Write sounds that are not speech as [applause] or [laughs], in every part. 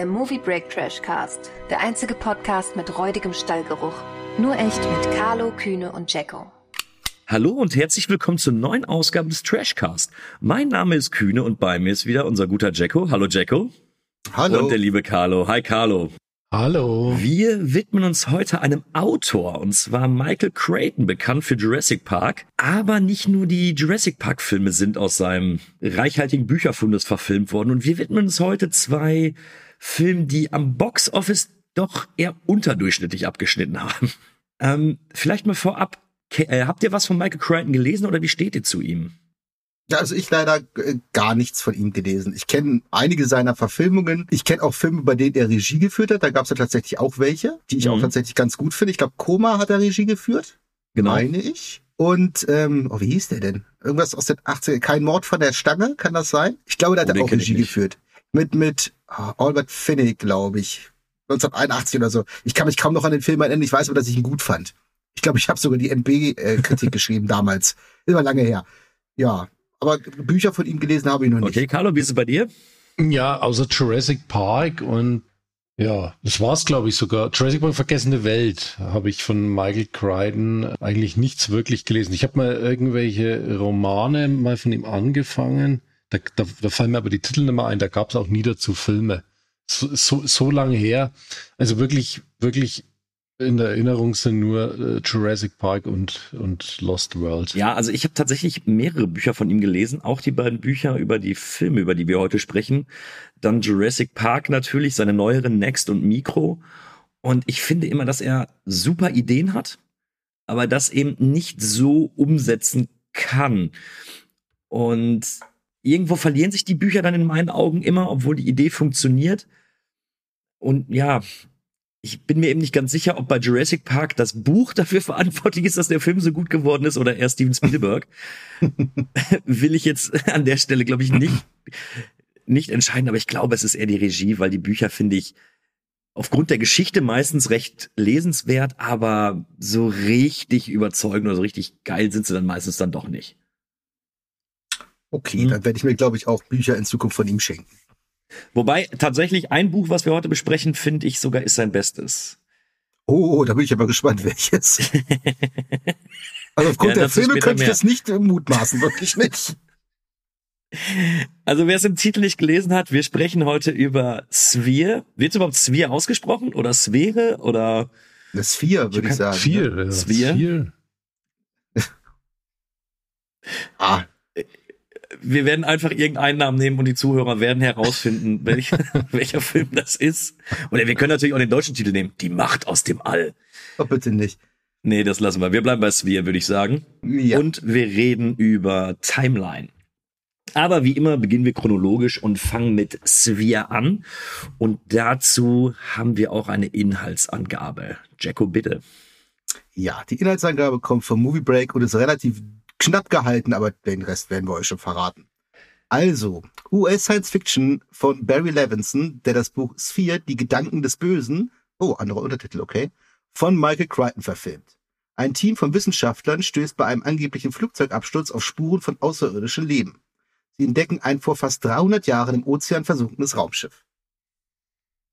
der Movie Break Trash Cast, der einzige Podcast mit räudigem Stallgeruch. Nur echt mit Carlo, Kühne und Jacko. Hallo und herzlich willkommen zur neuen Ausgabe des Trashcast. Mein Name ist Kühne und bei mir ist wieder unser guter Jacko. Hallo Jacko. Hallo. Und der liebe Carlo. Hi Carlo. Hallo. Wir widmen uns heute einem Autor, und zwar Michael Creighton, bekannt für Jurassic Park. Aber nicht nur die Jurassic Park Filme sind aus seinem reichhaltigen Bücherfundes verfilmt worden. Und wir widmen uns heute zwei Filmen, die am Box Office doch eher unterdurchschnittlich abgeschnitten haben. Ähm, vielleicht mal vorab, äh, habt ihr was von Michael Crichton gelesen oder wie steht ihr zu ihm? Also ich leider äh, gar nichts von ihm gelesen. Ich kenne einige seiner Verfilmungen. Ich kenne auch Filme, bei denen er Regie geführt hat. Da gab es ja tatsächlich auch welche, die ich mhm. auch tatsächlich ganz gut finde. Ich glaube, Koma hat er Regie geführt. Genau. Meine ich. Und, ähm, oh, wie hieß der denn? Irgendwas aus den 80 er Kein Mord von der Stange, kann das sein? Ich glaube, da hat oh, er auch Regie geführt. Mit, mit oh, Albert Finney, glaube ich. 1981 oder so. Ich kann mich kaum noch an den Film erinnern. Ich weiß aber, dass ich ihn gut fand. Ich glaube, ich habe sogar die NB-Kritik [laughs] geschrieben damals. Immer lange her. Ja, aber Bücher von ihm gelesen habe ich noch nicht. Okay, Carlo, wie ist es bei dir? Ja, außer Jurassic Park und ja, das war's, glaube ich, sogar. Jurassic Park Vergessene Welt habe ich von Michael Crichton eigentlich nichts wirklich gelesen. Ich habe mal irgendwelche Romane mal von ihm angefangen. Da, da, da fallen mir aber die Titel nicht mehr ein. Da gab es auch nie dazu Filme. So, so, so lange her. Also wirklich, wirklich in der Erinnerung sind nur äh, Jurassic Park und, und Lost World. Ja, also ich habe tatsächlich mehrere Bücher von ihm gelesen, auch die beiden Bücher über die Filme, über die wir heute sprechen. Dann Jurassic Park natürlich, seine neueren Next und Micro. Und ich finde immer, dass er super Ideen hat, aber das eben nicht so umsetzen kann. Und irgendwo verlieren sich die Bücher dann in meinen Augen immer, obwohl die Idee funktioniert. Und ja, ich bin mir eben nicht ganz sicher, ob bei Jurassic Park das Buch dafür [laughs] verantwortlich ist, dass der Film so gut geworden ist oder eher Steven Spielberg. [laughs] Will ich jetzt an der Stelle, glaube ich, nicht, nicht entscheiden, aber ich glaube, es ist eher die Regie, weil die Bücher finde ich aufgrund der Geschichte meistens recht lesenswert, aber so richtig überzeugend oder so richtig geil sind sie dann meistens dann doch nicht. Okay, hm. dann werde ich mir, glaube ich, auch Bücher in Zukunft von ihm schenken. Wobei tatsächlich ein Buch, was wir heute besprechen, finde ich sogar ist sein Bestes. Oh, da bin ich aber gespannt, [laughs] welches. also aufgrund ja, der Filme könnte ich das nicht mutmaßen, wirklich nicht. Also wer es im Titel nicht gelesen hat, wir sprechen heute über Sphere. Wird es überhaupt Sphere ausgesprochen oder Sphäre oder? Eine Sphere, würde ich, ich sagen. Sphere. Ja. Sphere. [laughs] ah, wir werden einfach irgendeinen Namen nehmen und die Zuhörer werden herausfinden, [laughs] welch, welcher Film das ist. Oder wir können natürlich auch den deutschen Titel nehmen. Die Macht aus dem All. Oh, bitte nicht. Nee, das lassen wir. Wir bleiben bei Sphere, würde ich sagen. Ja. Und wir reden über Timeline. Aber wie immer beginnen wir chronologisch und fangen mit Sphere an. Und dazu haben wir auch eine Inhaltsangabe. Jacko, bitte. Ja, die Inhaltsangabe kommt vom Movie Break und ist relativ knapp gehalten, aber den Rest werden wir euch schon verraten. Also, US Science Fiction von Barry Levinson, der das Buch Sphere, die Gedanken des Bösen, oh, anderer Untertitel, okay, von Michael Crichton verfilmt. Ein Team von Wissenschaftlern stößt bei einem angeblichen Flugzeugabsturz auf Spuren von außerirdischem Leben. Sie entdecken ein vor fast 300 Jahren im Ozean versunkenes Raumschiff.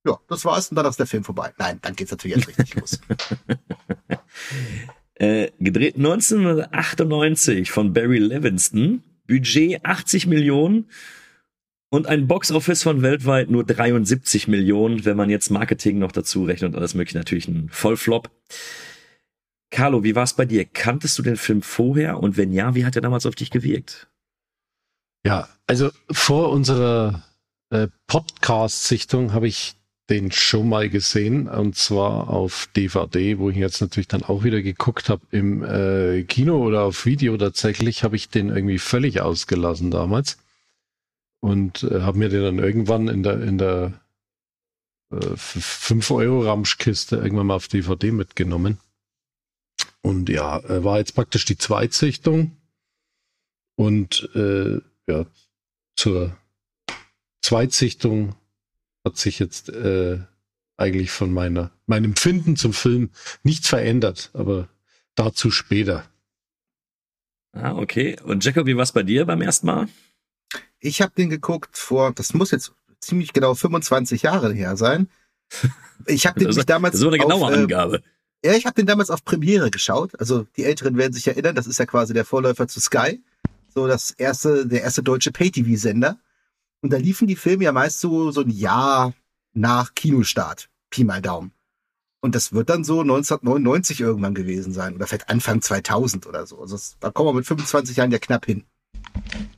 Ja, das war's und dann ist der Film vorbei. Nein, dann geht's natürlich jetzt richtig [laughs] los. Äh, gedreht 1998 von Barry Levinston. Budget 80 Millionen und ein Boxoffice von weltweit nur 73 Millionen, wenn man jetzt Marketing noch dazu rechnet und alles mögliche, natürlich ein Vollflop. Carlo, wie war es bei dir? Kanntest du den Film vorher und wenn ja, wie hat er damals auf dich gewirkt? Ja, also vor unserer äh, Podcast-Sichtung habe ich den schon mal gesehen und zwar auf DVD, wo ich jetzt natürlich dann auch wieder geguckt habe im äh, Kino oder auf Video. Tatsächlich, habe ich den irgendwie völlig ausgelassen damals und äh, habe mir den dann irgendwann in der in der äh, 5 Euro Ramschkiste irgendwann mal auf DVD mitgenommen. Und ja, äh, war jetzt praktisch die Zweitsichtung und äh, ja zur Zweitsichtung hat sich jetzt äh, eigentlich von meiner meinem Finden zum Film nichts verändert, aber dazu später. Ah, okay. Und Jacob, wie war es bei dir beim ersten Mal? Ich habe den geguckt vor, das muss jetzt ziemlich genau 25 Jahre her sein. [laughs] Ich habe den Das mich ist- damals Das eine genaue auf, äh, Angabe. ja, ich habe den damals auf Premiere geschaut. Also die Älteren werden sich erinnern, das ist ja quasi der Vorläufer zu Sky. So das erste, der erste deutsche Pay-TV-Sender. Und da liefen die Filme ja meist so, so ein Jahr nach Kinostart. Pi mal Daumen. Und das wird dann so 1999 irgendwann gewesen sein. Oder vielleicht Anfang 2000 oder so. Also das, da kommen wir mit 25 Jahren ja knapp hin.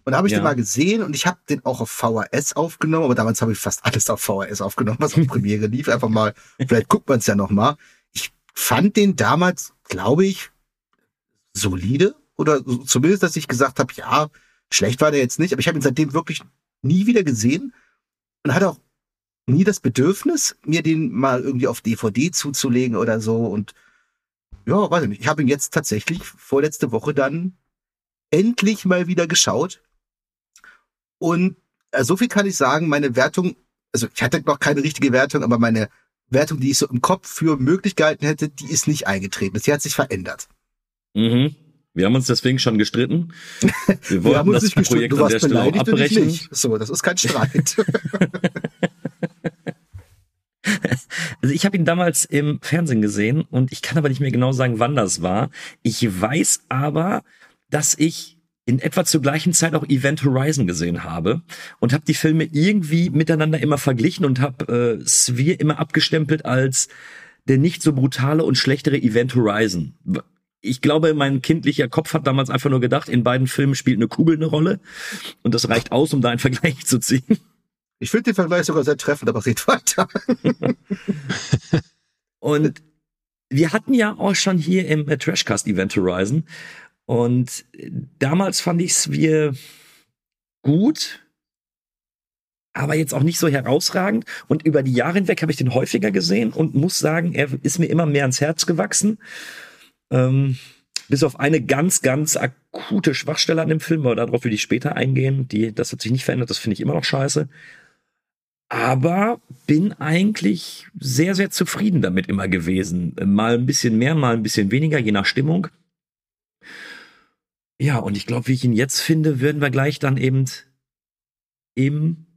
Und da habe ich Ja. den mal gesehen und ich habe den auch auf VHS aufgenommen, aber damals habe ich fast alles auf VHS aufgenommen, was auf [laughs] Premiere lief. Einfach mal, vielleicht guckt man es ja noch mal. Ich fand den damals, glaube ich, solide. Oder zumindest, dass ich gesagt habe, ja, schlecht war der jetzt nicht, aber ich habe ihn seitdem wirklich nie wieder gesehen und hatte auch nie das Bedürfnis, mir den mal irgendwie auf DVD zuzulegen oder so. Und ja, weiß ich nicht. Ich habe ihn jetzt tatsächlich vorletzte Woche dann endlich mal wieder geschaut. Und äh, so viel kann ich sagen, meine Wertung, also ich hatte noch keine richtige Wertung, aber meine Wertung, die ich so im Kopf für möglich gehalten hätte, die ist nicht eingetreten. Sie hat sich verändert. Mhm. Wir haben uns deswegen schon gestritten. [laughs] Wir wollten Wir haben uns das gestritten. Projekt Du an der warst Stelle beleidigt und ich abbrechen. nicht. So, das ist kein Streit. [laughs] Also ich habe ihn damals im Fernsehen gesehen und ich kann aber nicht mehr genau sagen, wann das war. Ich weiß aber, dass ich in etwa zur gleichen Zeit auch Event Horizon gesehen habe und habe die Filme irgendwie miteinander immer verglichen und habe äh, Sphere immer abgestempelt als der nicht so brutale und schlechtere Event Horizon. Ich glaube, mein kindlicher Kopf hat damals einfach nur gedacht, in beiden Filmen spielt eine Kugel eine Rolle und das reicht aus, um da einen Vergleich zu ziehen. Ich finde den Vergleich sogar sehr treffend, aber red weiter. [laughs] Und wir hatten ja auch schon hier im Trashcast Event Horizon und damals fand ich es wir gut, aber jetzt auch nicht so herausragend. Und über die Jahre hinweg habe ich den häufiger gesehen und muss sagen, er ist mir immer mehr ans Herz gewachsen. Ähm, bis auf eine ganz, ganz akute Schwachstelle an dem Film, aber darauf will ich später eingehen. Die, das hat sich nicht verändert, das finde ich immer noch scheiße. Aber bin eigentlich sehr, sehr zufrieden damit immer gewesen. Mal ein bisschen mehr, mal ein bisschen weniger, je nach Stimmung. Ja, und ich glaube, wie ich ihn jetzt finde, werden wir gleich dann eben im,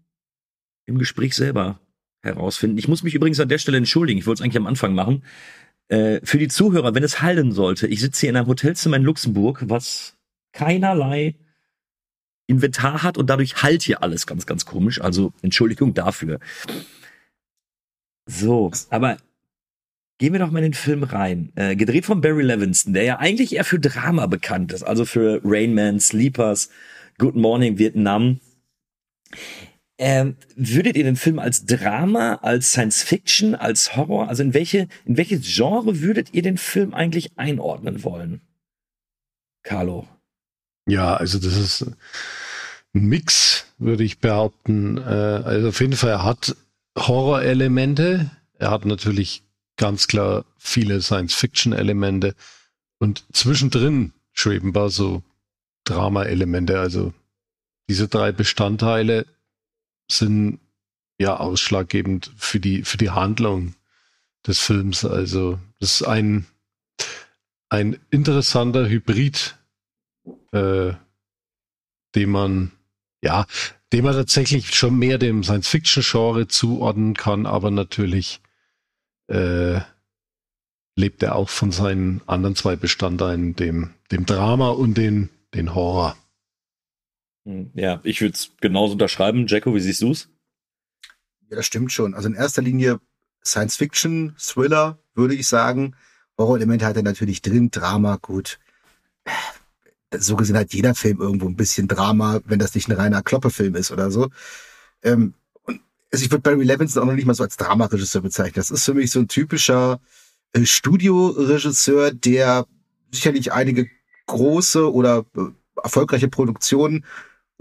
im Gespräch selber herausfinden. Ich muss mich übrigens an der Stelle entschuldigen. Ich wollte es eigentlich am Anfang machen. Äh, für die Zuhörer, wenn es hallen sollte, ich sitze hier in einem Hotelzimmer in Luxemburg, was keinerlei Inventar hat und dadurch halt hier alles ganz, ganz komisch. Also Entschuldigung dafür. So, aber gehen wir doch mal in den Film rein. Äh, gedreht von Barry Levinson, der ja eigentlich eher für Drama bekannt ist, also für Rain Man, Sleepers, Good Morning Vietnam. Ähm, würdet ihr den Film als Drama, als Science Fiction, als Horror, also in welche, in welches Genre würdet ihr den Film eigentlich einordnen wollen? Carlo. Ja, also das ist ein Mix, würde ich behaupten. Äh, Also auf jeden Fall, er hat Horror-Elemente. Er hat natürlich ganz klar viele Science-Fiction-Elemente. Und zwischendrin schweben so Drama-Elemente. Also diese drei Bestandteile sind ja ausschlaggebend für die, für die Handlung des Films. Also das ist ein, ein interessanter Hybrid äh, dem man, ja, dem man tatsächlich schon mehr dem Science-Fiction-Genre zuordnen kann, aber natürlich äh, lebt er auch von seinen anderen zwei Bestandteilen, dem, dem Drama und den, den Horror. Hm, Ja, ich würde es genauso unterschreiben. Jacko, wie siehst du's? Ja, das stimmt schon. Also in erster Linie Science Fiction, Thriller, würde ich sagen. Horror-Elemente hat er natürlich drin, Drama, gut. So gesehen hat jeder Film irgendwo ein bisschen Drama, wenn das nicht ein reiner Kloppefilm ist oder so. Ähm, und also ich würde Barry Levinson auch noch nicht mal so als Dramaregisseur bezeichnen. Das ist für mich so ein typischer äh, Studioregisseur, der sicherlich einige große oder äh, erfolgreiche Produktionen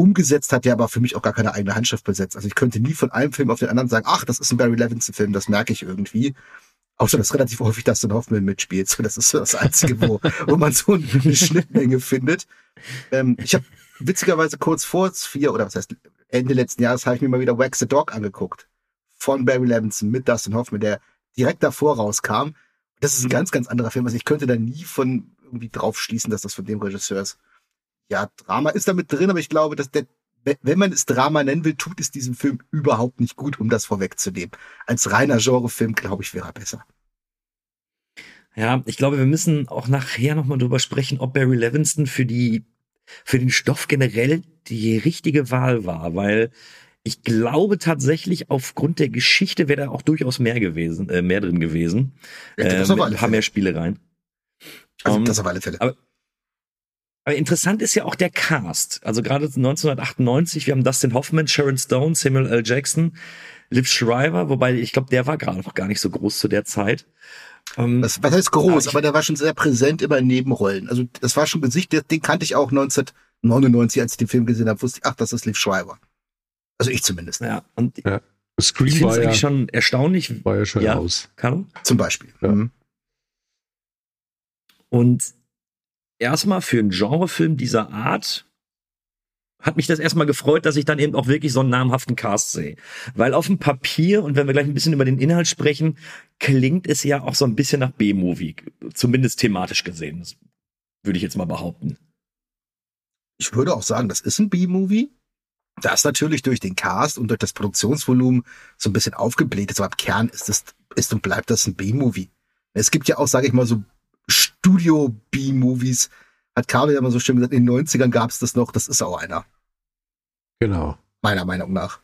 umgesetzt hat, der aber für mich auch gar keine eigene Handschrift besetzt. Also ich könnte nie von einem Film auf den anderen sagen, ach, das ist ein Barry Levinson-Film, das merke ich irgendwie. Außer dass relativ häufig Dustin Hoffman mitspielt. So, das ist so das Einzige, wo, [laughs] wo man so eine Schnittmenge findet. Ähm, ich habe witzigerweise kurz vor vier oder was heißt Ende letzten Jahres habe ich mir mal wieder Wax the Dog angeguckt. Von Barry Levinson mit Dustin Hoffman, der direkt davor rauskam. Das ist ein ganz, ganz anderer Film. Also ich könnte da nie von irgendwie drauf schließen, dass das von dem Regisseur ist. Ja, Drama ist da mit drin, aber ich glaube, dass der, wenn man es Drama nennen will, tut es diesem Film überhaupt nicht gut, um das vorwegzunehmen. Als reiner Genrefilm, glaube ich, wäre er besser. Ja, ich glaube, wir müssen auch nachher nochmal drüber sprechen, ob Barry Levinston für die, für den Stoff generell die richtige Wahl war, weil ich glaube tatsächlich, aufgrund der Geschichte wäre da auch durchaus mehr gewesen, äh, mehr drin gewesen. Ja, äh, ein paar mehr Spielereien. Also Um, das auf alle Fälle. aber- Aber interessant ist ja auch der Cast. Also gerade 1998, wir haben Dustin Hoffman, Sharon Stone, Samuel L. Jackson, Liv Schreiber, wobei ich glaube, der war gerade noch gar nicht so groß zu der Zeit. Ähm, Das, was heißt groß, Aber ich- aber der war schon sehr präsent immer in Nebenrollen. Also das war schon Gesicht, den- den kannte ich auch 1999, als ich den Film gesehen habe, wusste ich, ach, das ist Liv Schreiber. Also ich zumindest, ja, und ich Scream finde war es ja, eigentlich schon erstaunlich, war ja schon Ja. raus. Carlo? zum Beispiel. Ja. Mhm. Und erstmal für einen Genrefilm dieser Art hat mich das erstmal gefreut, dass ich dann eben auch wirklich so einen namhaften Cast sehe. Weil auf dem Papier, und wenn wir gleich ein bisschen über den Inhalt sprechen, klingt es ja auch so ein bisschen nach B-Movie. Zumindest thematisch gesehen. Das würde ich jetzt mal behaupten. Ich würde auch sagen, das ist ein B-Movie. Das natürlich durch den Cast und durch das Produktionsvolumen so ein bisschen aufgebläht ist, aber im Kern ist es, ist und bleibt das ein B-Movie. Es gibt ja auch, sage ich mal, so Studio-B-Movies. Hat Carlo ja mal so schön gesagt, in den 90ern gab es das noch, das ist auch einer, Genau. meiner Meinung nach.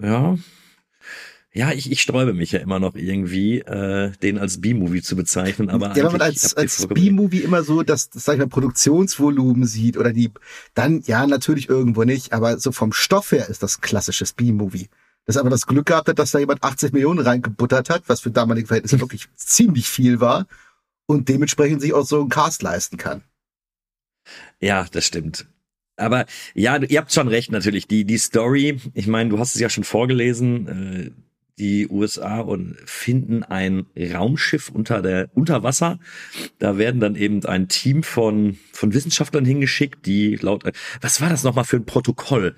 Ja. Ja, ich, ich sträube mich ja immer noch irgendwie, äh, den als B-Movie zu bezeichnen, aber ja, wenn man als, als. B-Movie immer so das, das sag ich mal, Produktionsvolumen sieht oder die, dann ja, natürlich irgendwo nicht, aber so vom Stoff her ist das klassisches B-Movie. Das aber das Glück gehabt hat, dass da jemand 80 Millionen reingebuttert hat, was für damalige Verhältnisse wirklich ziemlich viel war und dementsprechend sich auch so einen Cast leisten kann. Ja, das stimmt. Aber ja, ihr habt schon recht natürlich. Die, die Story, ich meine, du hast es ja schon vorgelesen, äh, die USA und finden ein Raumschiff unter der unter Wasser. Da werden dann eben ein Team von von Wissenschaftlern hingeschickt, die laut was war das nochmal für ein Protokoll?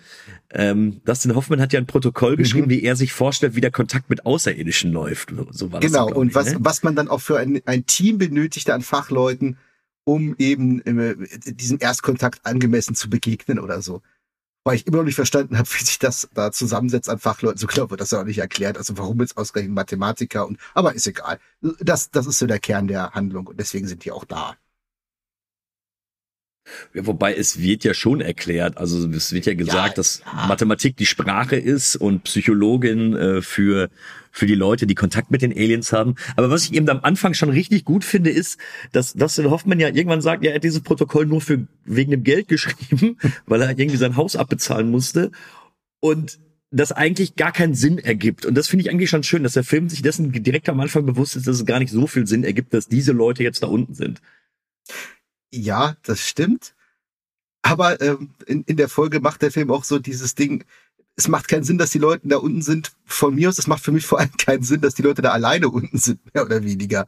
Ähm, Dustin Hoffman hat ja ein Protokoll geschrieben, wie er sich vorstellt, wie der Kontakt mit Außerirdischen läuft. So war das Genau, glaub und ich, was, ne? was man dann auch für ein, ein Team benötigte an Fachleuten, um eben äh, diesem Erstkontakt angemessen zu begegnen oder so. Weil ich immer noch nicht verstanden habe, [laughs] wie sich das da zusammensetzt an Fachleuten. So klar wird das ja auch nicht erklärt. Also warum jetzt ausgerechnet Mathematiker und, aber ist egal. Das, das ist so der Kern der Handlung und deswegen sind die auch da. Ja, wobei es wird ja schon erklärt, also es wird ja gesagt, Ja, dass ja. Mathematik die Sprache ist und Psychologin äh, für für die Leute, die Kontakt mit den Aliens haben. Aber was ich eben am Anfang schon richtig gut finde, ist, dass Dustin Hoffman ja irgendwann sagt, ja, er hat dieses Protokoll nur für wegen dem Geld [laughs] geschrieben, weil er irgendwie sein Haus abbezahlen musste und das eigentlich gar keinen Sinn ergibt. Und das finde ich eigentlich schon schön, dass der Film sich dessen direkt am Anfang bewusst ist, dass es gar nicht so viel Sinn ergibt, dass diese Leute jetzt da unten sind. Ja, das stimmt. Aber ähm, in, in der Folge macht der Film auch so dieses Ding, es macht keinen Sinn, dass die Leute da unten sind. Von mir aus, es macht für mich vor allem keinen Sinn, dass die Leute da alleine unten sind, mehr oder weniger.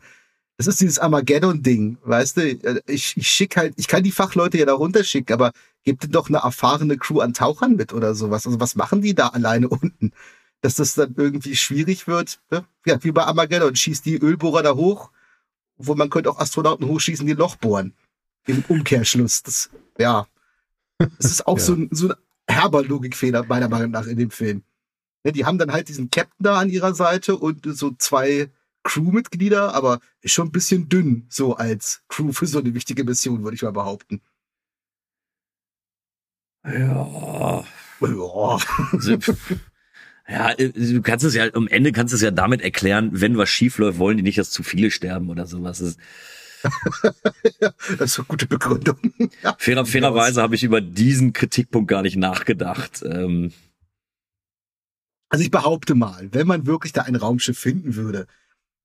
Das ist dieses Armageddon-Ding, weißt du? Äh, Ich, ich schick halt, ich kann die Fachleute ja da runterschicken, aber gebt doch eine erfahrene Crew an Tauchern mit oder sowas. Also was machen die da alleine unten? Dass das dann irgendwie schwierig wird. Ne? Ja, wie bei Armageddon, schießt die Ölbohrer da hoch, wo man könnte auch Astronauten hochschießen, die Loch bohren. Im Umkehrschluss. Das, ja. Das ist auch [laughs] Ja. so, ein, so ein herber Logikfehler, meiner Meinung nach, in dem Film. Ne, die haben dann halt diesen Captain da an ihrer Seite und so zwei Crewmitglieder, aber ist schon ein bisschen dünn, so als Crew für so eine wichtige Mission, würde ich mal behaupten. Ja. Ja. [laughs] Ja, äh, du kannst es ja, am Ende kannst du es ja damit erklären, wenn was schief läuft, wollen die nicht, dass zu viele sterben oder sowas. Das ist, [laughs] Das ist eine gute Begründung. Ja. fairer, fairerweise habe ich über diesen Kritikpunkt gar nicht nachgedacht. Ähm, Also ich behaupte mal, wenn man wirklich da ein Raumschiff finden würde,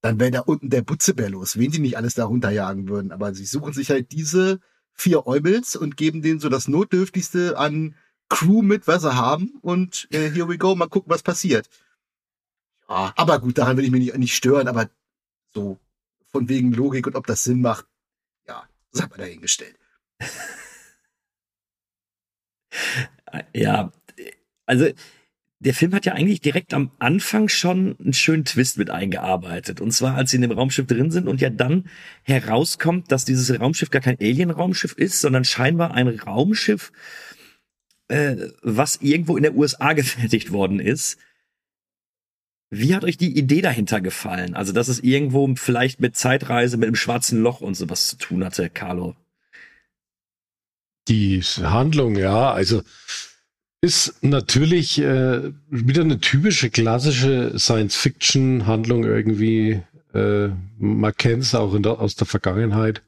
dann wäre da unten der Butzebär los, wen die nicht alles da runterjagen würden. Aber sie suchen sich halt diese vier Eumels und geben denen so das Notdürftigste an Crew mit, was sie haben. Und äh, here we go, mal gucken, was passiert. Ja, aber gut, daran will ich mich nicht, nicht stören, aber so von wegen Logik und ob das Sinn macht, ja, das hat man dahingestellt. [laughs] ja, also der Film hat ja eigentlich direkt am Anfang schon einen schönen Twist mit eingearbeitet. Und zwar, als sie in dem Raumschiff drin sind und ja dann herauskommt, dass dieses Raumschiff gar kein Alien-Raumschiff ist, sondern scheinbar ein Raumschiff, äh, was irgendwo in der USA [laughs] gefertigt worden ist. Wie hat euch die Idee dahinter gefallen? Also, dass es irgendwo vielleicht mit Zeitreise, mit einem schwarzen Loch und sowas zu tun hatte, Carlo? Die Handlung, ja, also ist natürlich äh, wieder eine typische klassische Science-Fiction-Handlung irgendwie. Äh, man kennt es auch der, aus der Vergangenheit.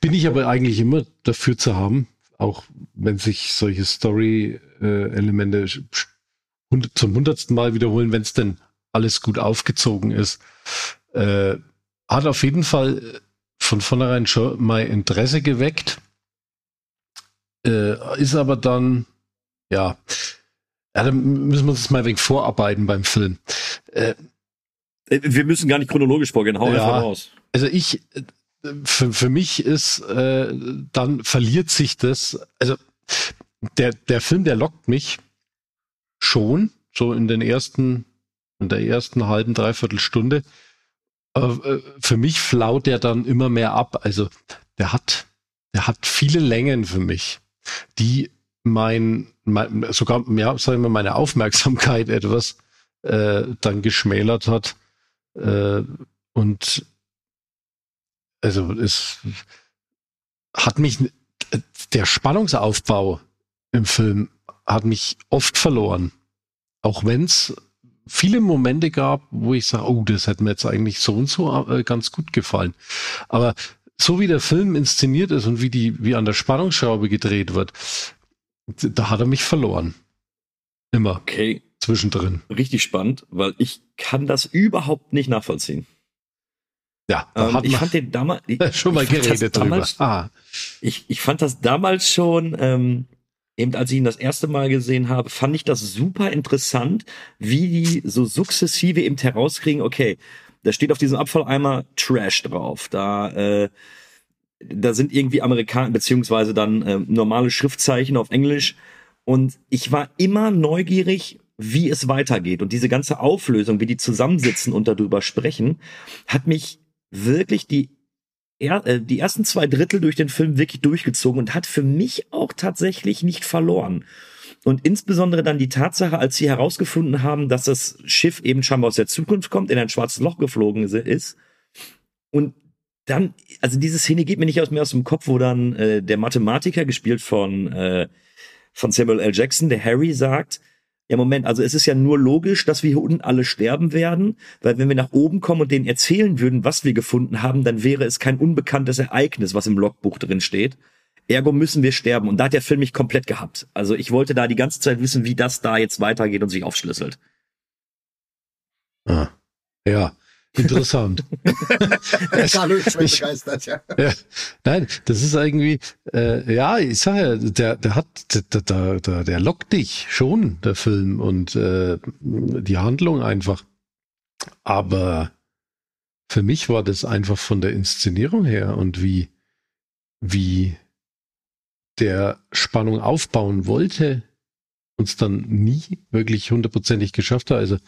Bin ich aber eigentlich immer dafür zu haben, auch wenn sich solche Story-Elemente zum hundertsten Mal wiederholen, wenn es denn alles gut aufgezogen ist. Äh, hat auf jeden Fall von vornherein schon mein Interesse geweckt äh, ist aber dann, ja, ja, dann müssen wir uns mal ein wenig vorarbeiten beim Film. Äh, äh, wir müssen gar nicht chronologisch vorgehen, hau ja, einfach raus. Also ich, äh, für, für mich ist, äh, dann verliert sich das, also der, der Film, der lockt mich schon, so in den ersten, in der ersten halben, dreiviertel Stunde. Aber äh, für mich flaut der dann immer mehr ab. Also der hat, der hat viele Längen für mich die mein, mein sogar, ja, sagen wir, meine Aufmerksamkeit [laughs] etwas äh, dann geschmälert hat. Äh, und also es hat mich, der Spannungsaufbau im Film hat mich oft verloren. Auch wenn es viele Momente gab, wo ich sage, oh, das hätte mir jetzt eigentlich so und so äh, ganz gut gefallen. Aber so wie der Film inszeniert ist und wie die, wie an der Spannungsschraube gedreht wird, da hat er mich verloren. Immer. Okay. Zwischendrin. Richtig spannend, weil ich kann das überhaupt nicht nachvollziehen. Ja, ähm, ich fand den damals [laughs] schon mal geredet damals, drüber. Ah. Ich, ich fand das damals schon, ähm, eben als ich ihn das erste Mal gesehen habe, fand ich das super interessant, wie die so sukzessive eben herauskriegen, okay, da steht auf diesem Abfalleimer Trash drauf. Da, äh, da sind irgendwie Amerikaner, beziehungsweise dann äh, normale Schriftzeichen auf Englisch. Und ich war immer neugierig, wie es weitergeht. Und diese ganze Auflösung, wie die zusammensitzen und darüber sprechen, hat mich wirklich die, er, äh, die ersten zwei Drittel durch den Film wirklich durchgezogen und hat für mich auch tatsächlich nicht verloren. Und insbesondere dann die Tatsache, als sie herausgefunden haben, dass das Schiff eben scheinbar aus der Zukunft kommt, in ein schwarzes Loch geflogen ist. Und dann, also diese Szene geht mir nicht aus, mehr aus dem Kopf, wo dann äh, der Mathematiker, gespielt von, äh, von Samuel L. Jackson, der Harry, sagt, ja, Moment, also es ist ja nur logisch, dass wir hier unten alle sterben werden, weil wenn wir nach oben kommen und denen erzählen würden, was wir gefunden haben, dann wäre es kein unbekanntes Ereignis, was im Logbuch drin steht. Ergo müssen wir sterben. Und da hat der Film mich komplett gehabt. Also ich wollte da die ganze Zeit wissen, wie das da jetzt weitergeht und sich aufschlüsselt. Ah, ja, interessant. [laughs] Schon begeistert, ja. ja. Nein, das ist irgendwie, äh, ja, ich sag ja, der, der hat, der, der, der, der lockt dich schon, der Film und äh, die Handlung einfach. Aber für mich war das einfach von der Inszenierung her und wie, wie der Spannung aufbauen wollte, uns dann nie wirklich hundertprozentig geschafft hat. Also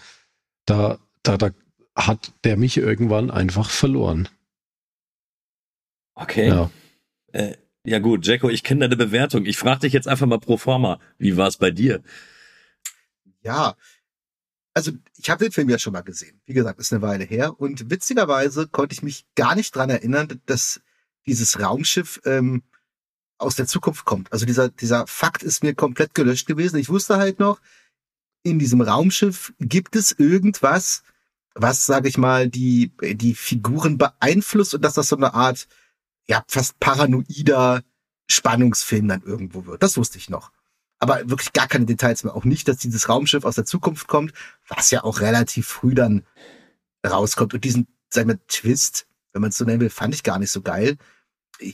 da, da, da hat der mich irgendwann einfach verloren. Okay. Ja, äh, ja gut, Jacko, ich kenne deine Bewertung. Ich frage dich jetzt einfach mal pro forma, wie war es bei dir? Ja, also ich habe den Film ja schon mal gesehen. Wie gesagt, ist eine Weile her. Und witzigerweise konnte ich mich gar nicht dran erinnern, dass dieses Raumschiff ähm, aus der Zukunft kommt. Also dieser, dieser Fakt ist mir komplett gelöscht gewesen. Ich wusste halt noch, in diesem Raumschiff gibt es irgendwas, was, sage ich mal, die, die Figuren beeinflusst und dass das so eine Art, ja, fast paranoider Spannungsfilm dann irgendwo wird. Das wusste ich noch. Aber wirklich gar keine Details mehr. Auch nicht, dass dieses Raumschiff aus der Zukunft kommt, was ja auch relativ früh dann rauskommt. Und diesen, sagen wir, Twist, wenn man es so nennen will, fand ich gar nicht so geil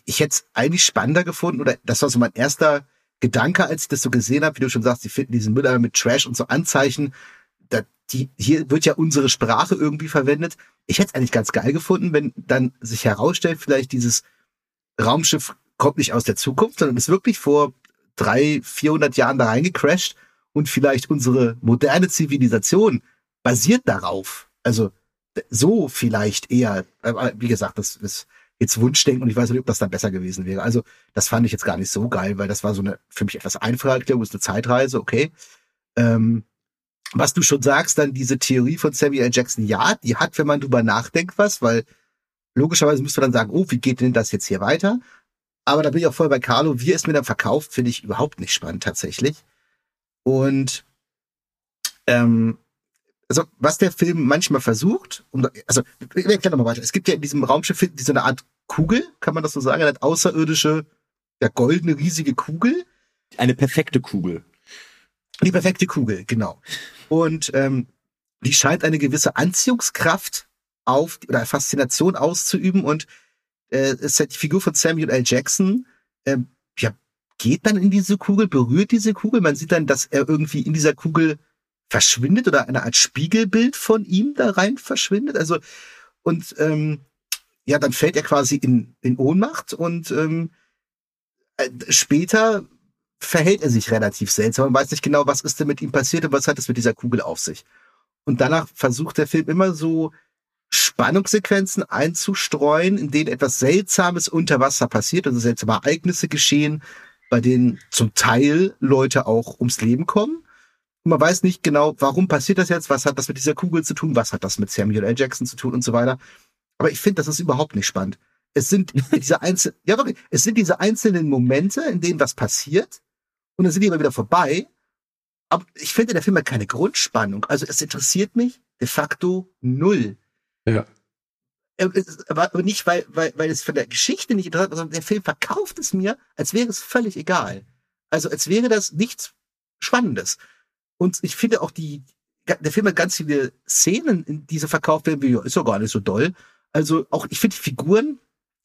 ich hätte es eigentlich spannender gefunden, oder das war so mein erster Gedanke, als ich das so gesehen habe, wie du schon sagst, die finden diesen Mülleimer mit Trash und so Anzeichen. Die, hier wird ja unsere Sprache irgendwie verwendet. Ich hätte es eigentlich ganz geil gefunden, wenn dann sich herausstellt, vielleicht dieses Raumschiff kommt nicht aus der Zukunft, sondern ist wirklich vor drei, vierhundert Jahren da reingecrashed und vielleicht unsere moderne Zivilisation basiert darauf. Also so vielleicht eher, aber wie gesagt, das ist jetzt Wunschdenken und ich weiß nicht, ob das dann besser gewesen wäre. Also das fand ich jetzt gar nicht so geil, weil das war so eine für mich etwas einfache Erklärung, ist eine Zeitreise, okay. Ähm, was du schon sagst, dann diese Theorie von Samuel L. Jackson, ja, die hat, wenn man drüber nachdenkt, was, weil logischerweise müsste man dann sagen, oh, wie geht denn das jetzt hier weiter? Aber da bin ich auch voll bei Carlo. Wie es mir dann verkauft, finde ich überhaupt nicht spannend tatsächlich. Und ähm, also was der Film manchmal versucht, um, also ich erkläre nochmal weiter. Es gibt ja in diesem Raumschiff die so eine Art Kugel, kann man das so sagen, eine außerirdische, ja, goldene, riesige Kugel. Eine perfekte Kugel. Die perfekte Kugel, genau. Und ähm, die scheint eine gewisse Anziehungskraft auf oder Faszination auszuüben und äh, halt die Figur von Samuel L. Jackson, äh, ja, geht dann in diese Kugel, berührt diese Kugel. Man sieht dann, dass er irgendwie in dieser Kugel verschwindet oder eine Art Spiegelbild von ihm da rein verschwindet. Also, und ähm, ja, dann fällt er quasi in, in Ohnmacht und ähm, äh, später verhält er sich relativ seltsam. Man weiß nicht genau, was ist denn mit ihm passiert und was hat es mit dieser Kugel auf sich. Und danach versucht der Film immer so Spannungssequenzen einzustreuen, in denen etwas Seltsames unter Wasser passiert, also seltsame Ereignisse geschehen, bei denen zum Teil Leute auch ums Leben kommen. Und man weiß nicht genau, warum passiert das jetzt, was hat das mit dieser Kugel zu tun, was hat das mit Samuel L. Jackson zu tun und so weiter. Aber ich finde, das ist überhaupt nicht spannend. Es sind [laughs] diese einzelnen, ja wirklich, es sind diese einzelnen Momente, in denen was passiert und dann sind die immer wieder vorbei. Aber ich finde, der Film hat keine Grundspannung. Also es interessiert mich de facto null. Ja. Aber nicht, weil, weil, weil es von der Geschichte nicht interessant ist, sondern der Film verkauft es mir, als wäre es völlig egal. Also als wäre das nichts Spannendes. Und ich finde auch die, der Film hat ganz viele Szenen, in diese verkauft werden, wie, ja, ist doch gar nicht so doll. Also auch, ich finde die Figuren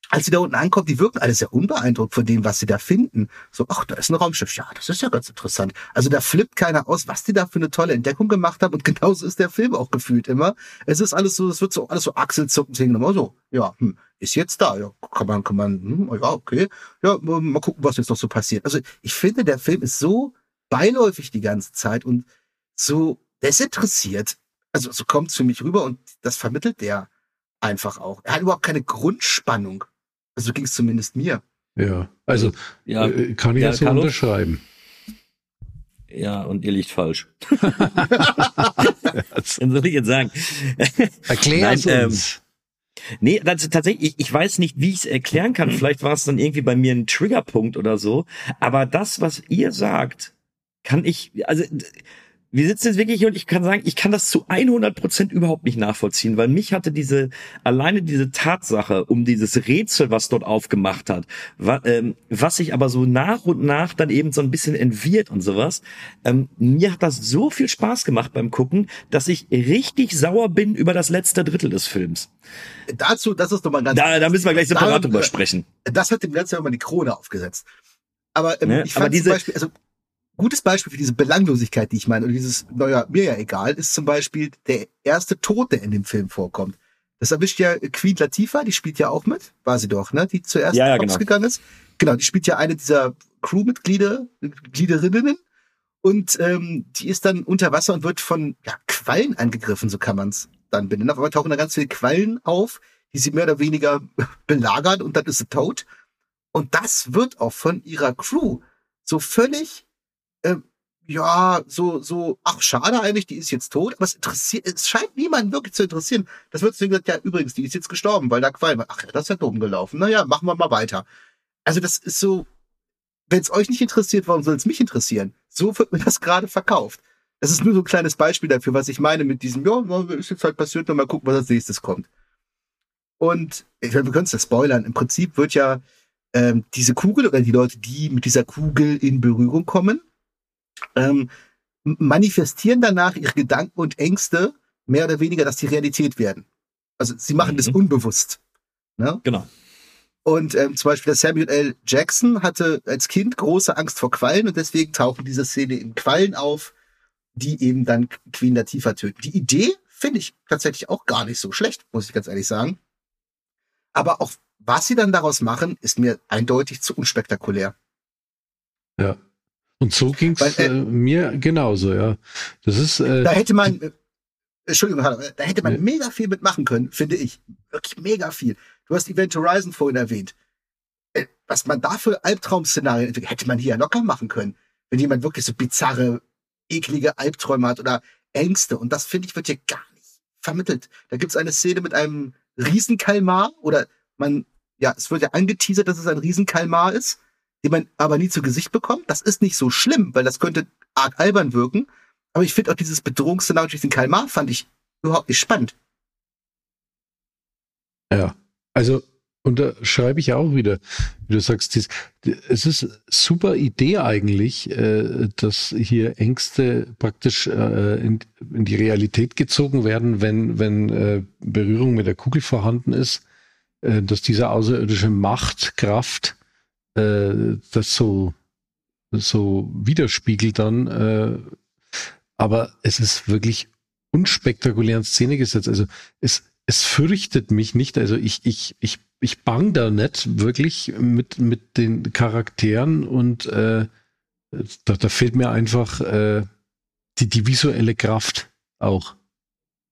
als sie da unten ankommt, die wirken alle sehr unbeeindruckt von dem, was sie da finden. So, ach, da ist ein Raumschiff. Ja, das ist ja ganz interessant. Also da flippt keiner aus, was die da für eine tolle Entdeckung gemacht haben. Und [laughs] genauso ist der Film auch gefühlt immer. Es ist alles so, es wird so alles so achselzuckend hingenommen. So, ja, hm, ist jetzt da. Ja, kann man, kann man, hm, ja, okay. Ja, mal gucken, was jetzt noch so passiert. Also ich finde, der Film ist so beiläufig die ganze Zeit und so desinteressiert. Also so kommt es für mich rüber und das vermittelt der einfach auch. Er hat überhaupt keine Grundspannung. Also ging es zumindest mir. Ja, also ja, äh, kann ich ja, so unterschreiben. Ja, und ihr liegt falsch. [laughs] Was soll ich jetzt sagen? Erklär es ähm, uns. Ähm, nee, das, tatsächlich, ich, ich weiß nicht, wie ich es erklären kann. Vielleicht war es dann irgendwie bei mir ein Triggerpunkt oder so. Aber das, was ihr sagt, kann ich, also wir sitzen jetzt wirklich hier und ich kann sagen, ich kann das zu 100 Prozent überhaupt nicht nachvollziehen, weil mich hatte diese, alleine diese Tatsache um dieses Rätsel, was dort aufgemacht hat, wa, ähm, was sich aber so nach und nach dann eben so ein bisschen entwirrt und sowas, ähm, mir hat das so viel Spaß gemacht beim Gucken, dass ich richtig sauer bin über das letzte Drittel des Films. Dazu, das ist doch mal ganz... Da, da müssen wir gleich separat drüber sprechen. Das hat dem Ganzen immer die Krone aufgesetzt. Aber ähm, ne? ich fand aber diese, zum Beispiel, also gutes Beispiel für diese Belanglosigkeit, die ich meine, oder dieses, naja, mir ja egal, ist zum Beispiel der erste Tod, der in dem Film vorkommt. Das erwischt ja Queen Latifah, die spielt ja auch mit, war sie doch, ne? Die zuerst ja, ja, genau. gegangen ist. Genau, die spielt ja eine dieser Crewmitglieder, Gliederinnen. Und ähm, die ist dann unter Wasser und wird von ja, Quallen angegriffen, so kann man es dann benennen. Auf einmal tauchen da ganz viele Quallen auf, die sie mehr oder weniger [laughs] belagern und dann ist sie tot. Und das wird auch von ihrer Crew so völlig äh, ja, so, so, ach, schade eigentlich, die ist jetzt tot, aber es interessiert, es scheint niemanden wirklich zu interessieren. Das wird so gesagt, ja, übrigens, die ist jetzt gestorben, weil da Qualm war. Ach, das ist ja dumm gelaufen. Naja, machen wir mal weiter. Also das ist so, wenn es euch nicht interessiert, warum soll es mich interessieren? So wird mir das gerade verkauft. Das ist nur so ein kleines Beispiel dafür, was ich meine mit diesem, ja, ist jetzt halt passiert, mal gucken, was als nächstes kommt. Und ich meine, wir können es ja spoilern. Im Prinzip wird ja ähm, diese Kugel oder die Leute, die mit dieser Kugel in Berührung kommen, ähm, manifestieren danach ihre Gedanken und Ängste mehr oder weniger, dass die Realität werden. Also sie machen mhm. das unbewusst. Ne? Genau. Und ähm, zum Beispiel der Samuel L. Jackson hatte als Kind große Angst vor Quallen und deswegen tauchen diese Szene in Quallen auf, die eben dann Queen Latifah töten. Die Idee finde ich tatsächlich auch gar nicht so schlecht, muss ich ganz ehrlich sagen. Aber auch was sie dann daraus machen, ist mir eindeutig zu unspektakulär. Ja, Und so ging's Weil, äh, äh, mir genauso, ja. Das ist. Äh, da hätte man, äh, Entschuldigung, da hätte man ja. mega viel mitmachen können, finde ich. Wirklich mega viel. Du hast Event Horizon vorhin erwähnt. Äh, was man da für Albtraum-Szenarien entwickelt, hätte man hier ja locker machen können. Wenn jemand wirklich so bizarre, eklige Albträume hat oder Ängste. Und das, finde ich, wird hier gar nicht vermittelt. Da gibt's eine Szene mit einem Riesenkalmar oder man, ja, es wird ja angeteasert, dass es ein Riesenkalmar ist den man aber nie zu Gesicht bekommt. Das ist nicht so schlimm, weil das könnte arg albern wirken. Aber ich finde auch dieses Bedrohungsszenario durch den Kalmar fand ich überhaupt nicht spannend. Ja, also unterschreibe ich auch wieder, wie du sagst, dies, es ist super Idee eigentlich, äh, dass hier Ängste praktisch äh, in, in, die Realität gezogen werden, wenn, wenn äh, Berührung mit der Kugel vorhanden ist, äh, dass diese außerirdische Macht, Kraft äh, das so, so widerspiegelt dann. Äh, aber es ist wirklich unspektakulär in Szene gesetzt. Also es, es fürchtet mich nicht. Also ich, ich, ich, ich bang da nicht wirklich mit, mit den Charakteren und äh, da, da fehlt mir einfach äh, die, die visuelle Kraft auch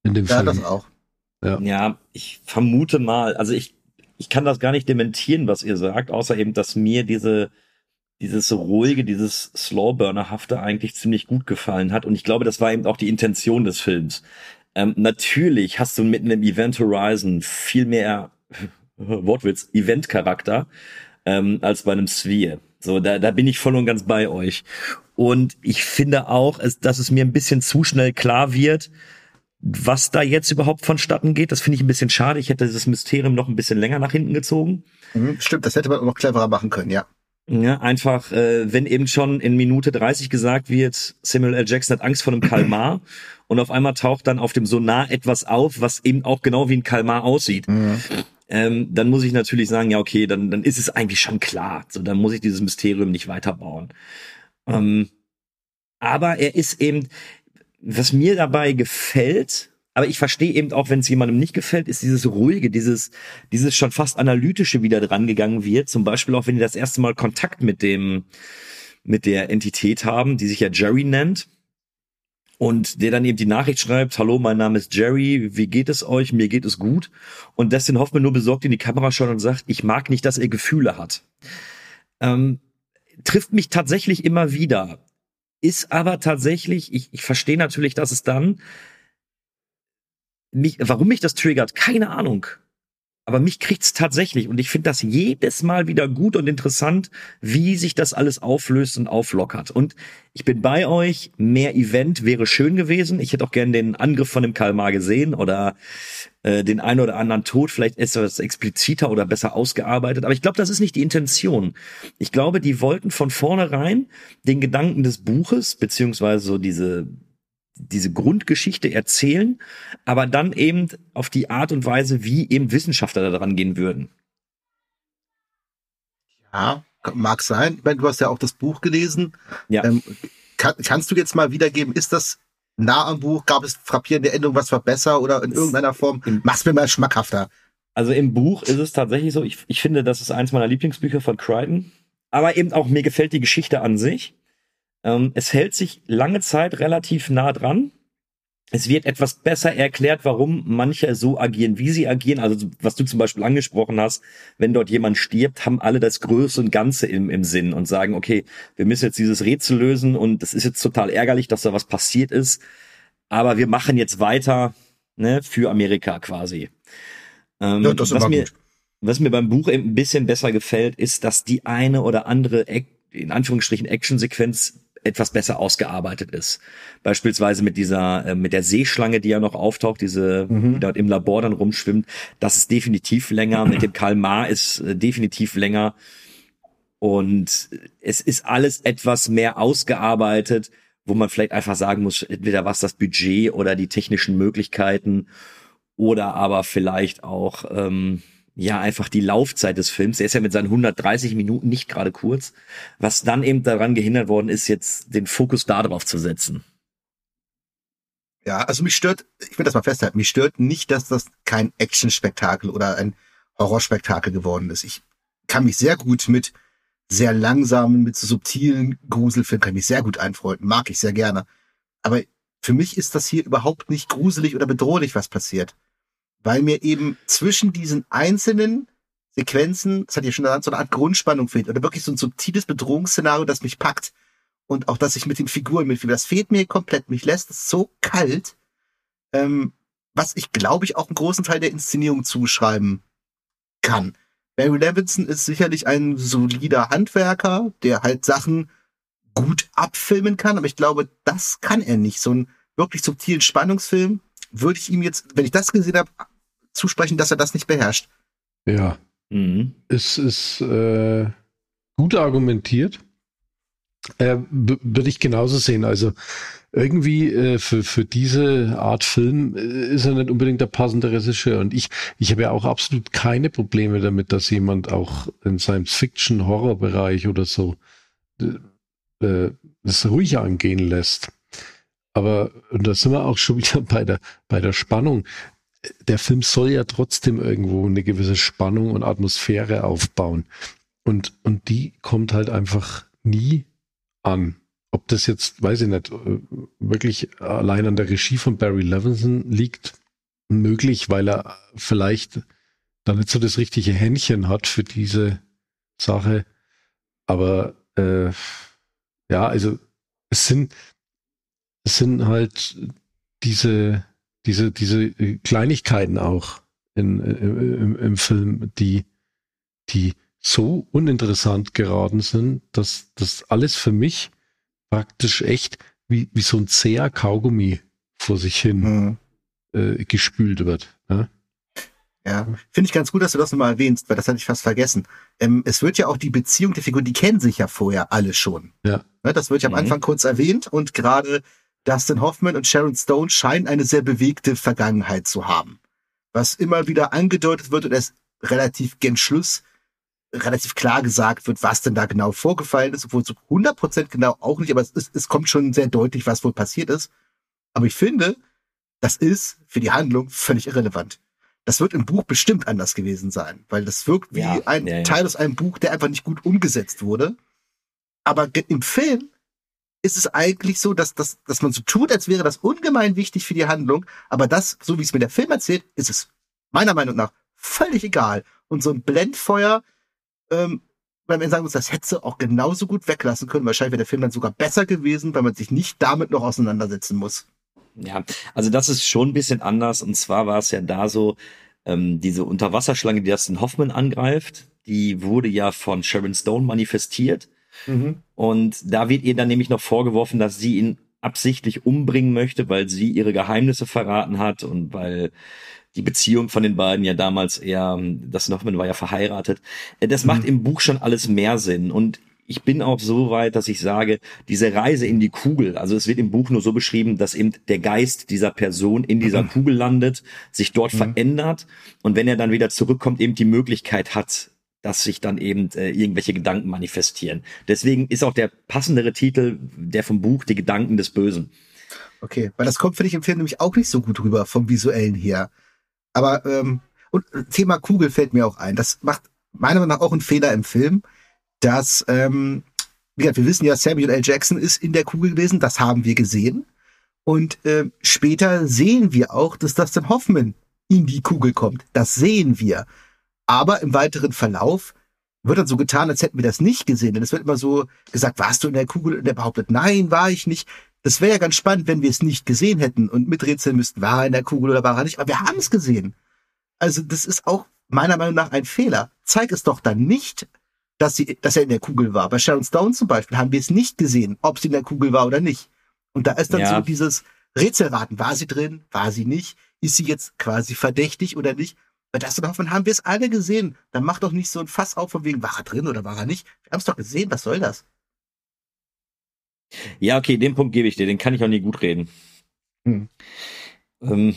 in dem ja, Film. Ja, das auch. Ja. ja, ich vermute mal, also ich ich kann das gar nicht dementieren, was ihr sagt, außer eben, dass mir diese, dieses ruhige, dieses Slowburner-hafte eigentlich ziemlich gut gefallen hat. Und ich glaube, das war eben auch die Intention des Films. Ähm, natürlich hast du mitten im Event Horizon viel mehr, [laughs] Wortwitz, Event-Charakter ähm, als bei einem Sphere. So, da, da bin ich voll und ganz bei euch. Und ich finde auch, dass es mir ein bisschen zu schnell klar wird, was da jetzt überhaupt vonstatten geht. Das finde ich ein bisschen schade. Ich hätte dieses Mysterium noch ein bisschen länger nach hinten gezogen. Mhm, stimmt, das hätte man noch cleverer machen können, ja. Ja, einfach, äh, wenn eben schon in Minute 30 gesagt wird, Samuel L. Jackson hat Angst vor einem Kalmar [clears throat] und auf einmal taucht dann auf dem Sonar etwas auf, was eben auch genau wie ein Kalmar aussieht. Mhm. Ähm, dann muss ich natürlich sagen, ja, okay, dann, dann ist es eigentlich schon klar. So, dann muss ich dieses Mysterium nicht weiterbauen. Ähm, aber er ist eben, was mir dabei gefällt, aber ich verstehe eben auch, wenn es jemandem nicht gefällt, ist dieses ruhige, dieses, dieses schon fast analytische wieder dran gegangen wird. Zum Beispiel auch, wenn die das erste Mal Kontakt mit dem, mit der Entität haben, die sich ja Jerry nennt. Und der dann eben die Nachricht schreibt, hallo, mein Name ist Jerry, wie geht es euch? Mir geht es gut. Und Dustin Hoffman nur besorgt in die Kamera schaut und sagt, ich mag nicht, dass er Gefühle hat. Ähm, trifft mich tatsächlich immer wieder ist aber tatsächlich, ich, ich verstehe natürlich, dass es dann, mich, warum mich das triggert, keine Ahnung. Aber mich kriegt's tatsächlich und ich finde das jedes Mal wieder gut und interessant, wie sich das alles auflöst und auflockert. Und ich bin bei euch, mehr Event wäre schön gewesen. Ich hätte auch gern den Angriff von dem Kalmar gesehen oder äh, den einen oder anderen Tod, vielleicht etwas expliziter oder besser ausgearbeitet. Aber ich glaube, das ist nicht die Intention. Ich glaube, die wollten von vornherein den Gedanken des Buches, beziehungsweise so diese diese Grundgeschichte erzählen, aber dann eben auf die Art und Weise, wie eben Wissenschaftler daran gehen würden. Ja, mag sein. Ich meine, du hast ja auch das Buch gelesen. Ja. Ähm, kann, kannst du jetzt mal wiedergeben, ist das nah am Buch? Gab es frappierende Änderungen, was war besser oder in irgendeiner Form? Mach's mir mal schmackhafter. Also im Buch ist es tatsächlich so, ich, ich finde, das ist eins meiner Lieblingsbücher von Crichton. Aber eben auch mir gefällt die Geschichte an sich. Ähm, es hält sich lange Zeit relativ nah dran. Es wird etwas besser erklärt, warum manche so agieren, wie sie agieren. Also was du zum Beispiel angesprochen hast, wenn dort jemand stirbt, haben alle das Größe und Ganze im, im Sinn und sagen, okay, wir müssen jetzt dieses Rätsel lösen und das ist jetzt total ärgerlich, dass da was passiert ist. Aber wir machen jetzt weiter ne, für Amerika quasi. Ähm, ja, das was, mir, gut. was mir beim Buch ein bisschen besser gefällt, ist, dass die eine oder andere, in Anführungsstrichen, Actionsequenz etwas besser ausgearbeitet ist. Beispielsweise mit dieser, äh, mit der Seeschlange, die ja noch auftaucht, diese, mhm. die dort im Labor dann rumschwimmt. Das ist definitiv länger. Mit dem Karl Ma ist äh, definitiv länger. Und es ist alles etwas mehr ausgearbeitet, wo man vielleicht einfach sagen muss, entweder was das Budget oder die technischen Möglichkeiten oder aber vielleicht auch, ähm, ja einfach die Laufzeit des Films. Er ist ja mit seinen 130 Minuten nicht gerade kurz, was dann eben daran gehindert worden ist, jetzt den Fokus darauf zu setzen. Ja, also mich stört, ich will das mal festhalten, mich stört nicht, dass das kein Actionspektakel oder ein Horrorspektakel geworden ist. Ich kann mich sehr gut mit sehr langsamen, mit subtilen Gruselfilmen kann ich mich sehr gut einfreunden, mag ich sehr gerne. Aber für mich ist das hier überhaupt nicht gruselig oder bedrohlich, was passiert. Weil mir eben zwischen diesen einzelnen Sequenzen, das hat ja schon so eine Art Grundspannung fehlt, oder wirklich so ein subtiles Bedrohungsszenario, das mich packt. Und auch, dass ich mit den Figuren mitfühle, das fehlt mir komplett. Mich lässt es so kalt, ähm, was ich glaube ich auch einen großen Teil der Inszenierung zuschreiben kann. Barry Levinson ist sicherlich ein solider Handwerker, der halt Sachen gut abfilmen kann, aber ich glaube, das kann er nicht. So einen wirklich subtilen Spannungsfilm würde ich ihm jetzt, wenn ich das gesehen habe, zusprechen, dass er das nicht beherrscht. Ja. Mhm. Es ist äh, gut argumentiert. Äh, würde ich genauso sehen. Also irgendwie äh, für, für diese Art Film äh, ist er nicht unbedingt der passende Regisseur. Und ich, ich habe ja auch absolut keine Probleme damit, dass jemand auch in seinem Fiction-Horror-Bereich oder so äh, das ruhig angehen lässt. Aber, und da sind wir auch schon wieder bei der, bei der Spannung. Der Film soll ja trotzdem irgendwo eine gewisse Spannung und Atmosphäre aufbauen. Und, und die kommt halt einfach nie an. Ob das jetzt, weiß ich nicht, äh, wirklich allein an der Regie von Barry Levinson liegt, möglich, weil er vielleicht da nicht so das richtige Händchen hat für diese Sache. Aber äh, ja, also es sind, es sind halt diese, diese, diese Kleinigkeiten auch in, im, im Film, die, die so uninteressant geraten sind, dass das alles für mich praktisch echt wie, wie so ein zäher Kaugummi vor sich hin mhm. äh, gespült wird. Ja? Ja, finde ich ganz gut, dass du das nochmal erwähnst, weil das hatte ich fast vergessen. Ähm, es wird ja auch die Beziehung der Figuren, die kennen sich ja vorher alle schon. Ja. Ne, das wird ja am mhm. Anfang kurz erwähnt und gerade Dustin Hoffman und Sharon Stone scheinen eine sehr bewegte Vergangenheit zu haben. Was immer wieder angedeutet wird und erst relativ gen Schluss relativ klar gesagt wird, was denn da genau vorgefallen ist, obwohl so 100% genau auch nicht, aber es, ist, es kommt schon sehr deutlich, was wohl passiert ist. Aber ich finde, das ist für die Handlung völlig irrelevant. Das wird im Buch bestimmt anders gewesen sein, weil das wirkt wie ja, ein ja, ja. Teil aus einem Buch, der einfach nicht gut umgesetzt wurde. Aber im Film ist es eigentlich so, dass, dass, dass man so tut, als wäre das ungemein wichtig für die Handlung, aber das, so wie es mir der Film erzählt, ist es meiner Meinung nach völlig egal. Und so ein Blendfeuer, ähm, weil man sagen muss, das hätte auch genauso gut weglassen können. Wahrscheinlich wäre der Film dann sogar besser gewesen, weil man sich nicht damit noch auseinandersetzen muss. Ja, also das ist schon ein bisschen anders. Und zwar war es ja da so, ähm, diese Unterwasserschlange, die Dustin Hoffman angreift, die wurde ja von Sharon Stone manifestiert. Mhm. Und da wird ihr dann nämlich noch vorgeworfen, dass sie ihn absichtlich umbringen möchte, weil sie ihre Geheimnisse verraten hat und weil die Beziehung von den beiden ja damals eher, das Hoffman war ja verheiratet. Äh, das mhm. macht im Buch schon alles mehr Sinn und ich bin auch so weit, dass ich sage, diese Reise in die Kugel, also es wird im Buch nur so beschrieben, dass eben der Geist dieser Person in dieser mhm. Kugel landet, sich dort mhm. verändert und wenn er dann wieder zurückkommt, eben die Möglichkeit hat, dass sich dann eben äh, irgendwelche Gedanken manifestieren. Deswegen ist auch der passendere Titel der vom Buch Die Gedanken des Bösen. Okay, weil das kommt finde ich im Film nämlich auch nicht so gut rüber vom visuellen her. Aber ähm, und Thema Kugel fällt mir auch ein. Das macht meiner Meinung nach auch einen Fehler im Film, dass ähm, wie gesagt, wir wissen ja, Samuel L. Jackson ist in der Kugel gewesen. Das haben wir gesehen. Und äh, später sehen wir auch, dass das dann Hoffman in die Kugel kommt. Das sehen wir. Aber im weiteren Verlauf wird dann so getan, als hätten wir das nicht gesehen. Denn es wird immer so gesagt, warst du in der Kugel? Und er behauptet, nein, war ich nicht. Das wäre ja ganz spannend, wenn wir es nicht gesehen hätten und miträtseln müssten, war er in der Kugel oder war er nicht. Aber wir haben es gesehen. Also das ist auch meiner Meinung nach ein Fehler. Zeig es doch dann nicht, dass, sie, dass er in der Kugel war. Bei Sharon Stone zum Beispiel haben wir es nicht gesehen, ob sie in der Kugel war oder nicht. Und da ist dann ja. so dieses Rätselraten. War sie drin? War sie nicht? Ist sie jetzt quasi verdächtig oder nicht? Bei Dustin Hoffman haben wir es alle gesehen. Dann mach doch nicht so ein Fass auf von wegen, war er drin oder war er nicht? Wir haben es doch gesehen, was soll das? Ja, okay, den Punkt gebe ich dir, den kann ich auch nie gut reden. Hm. Ähm,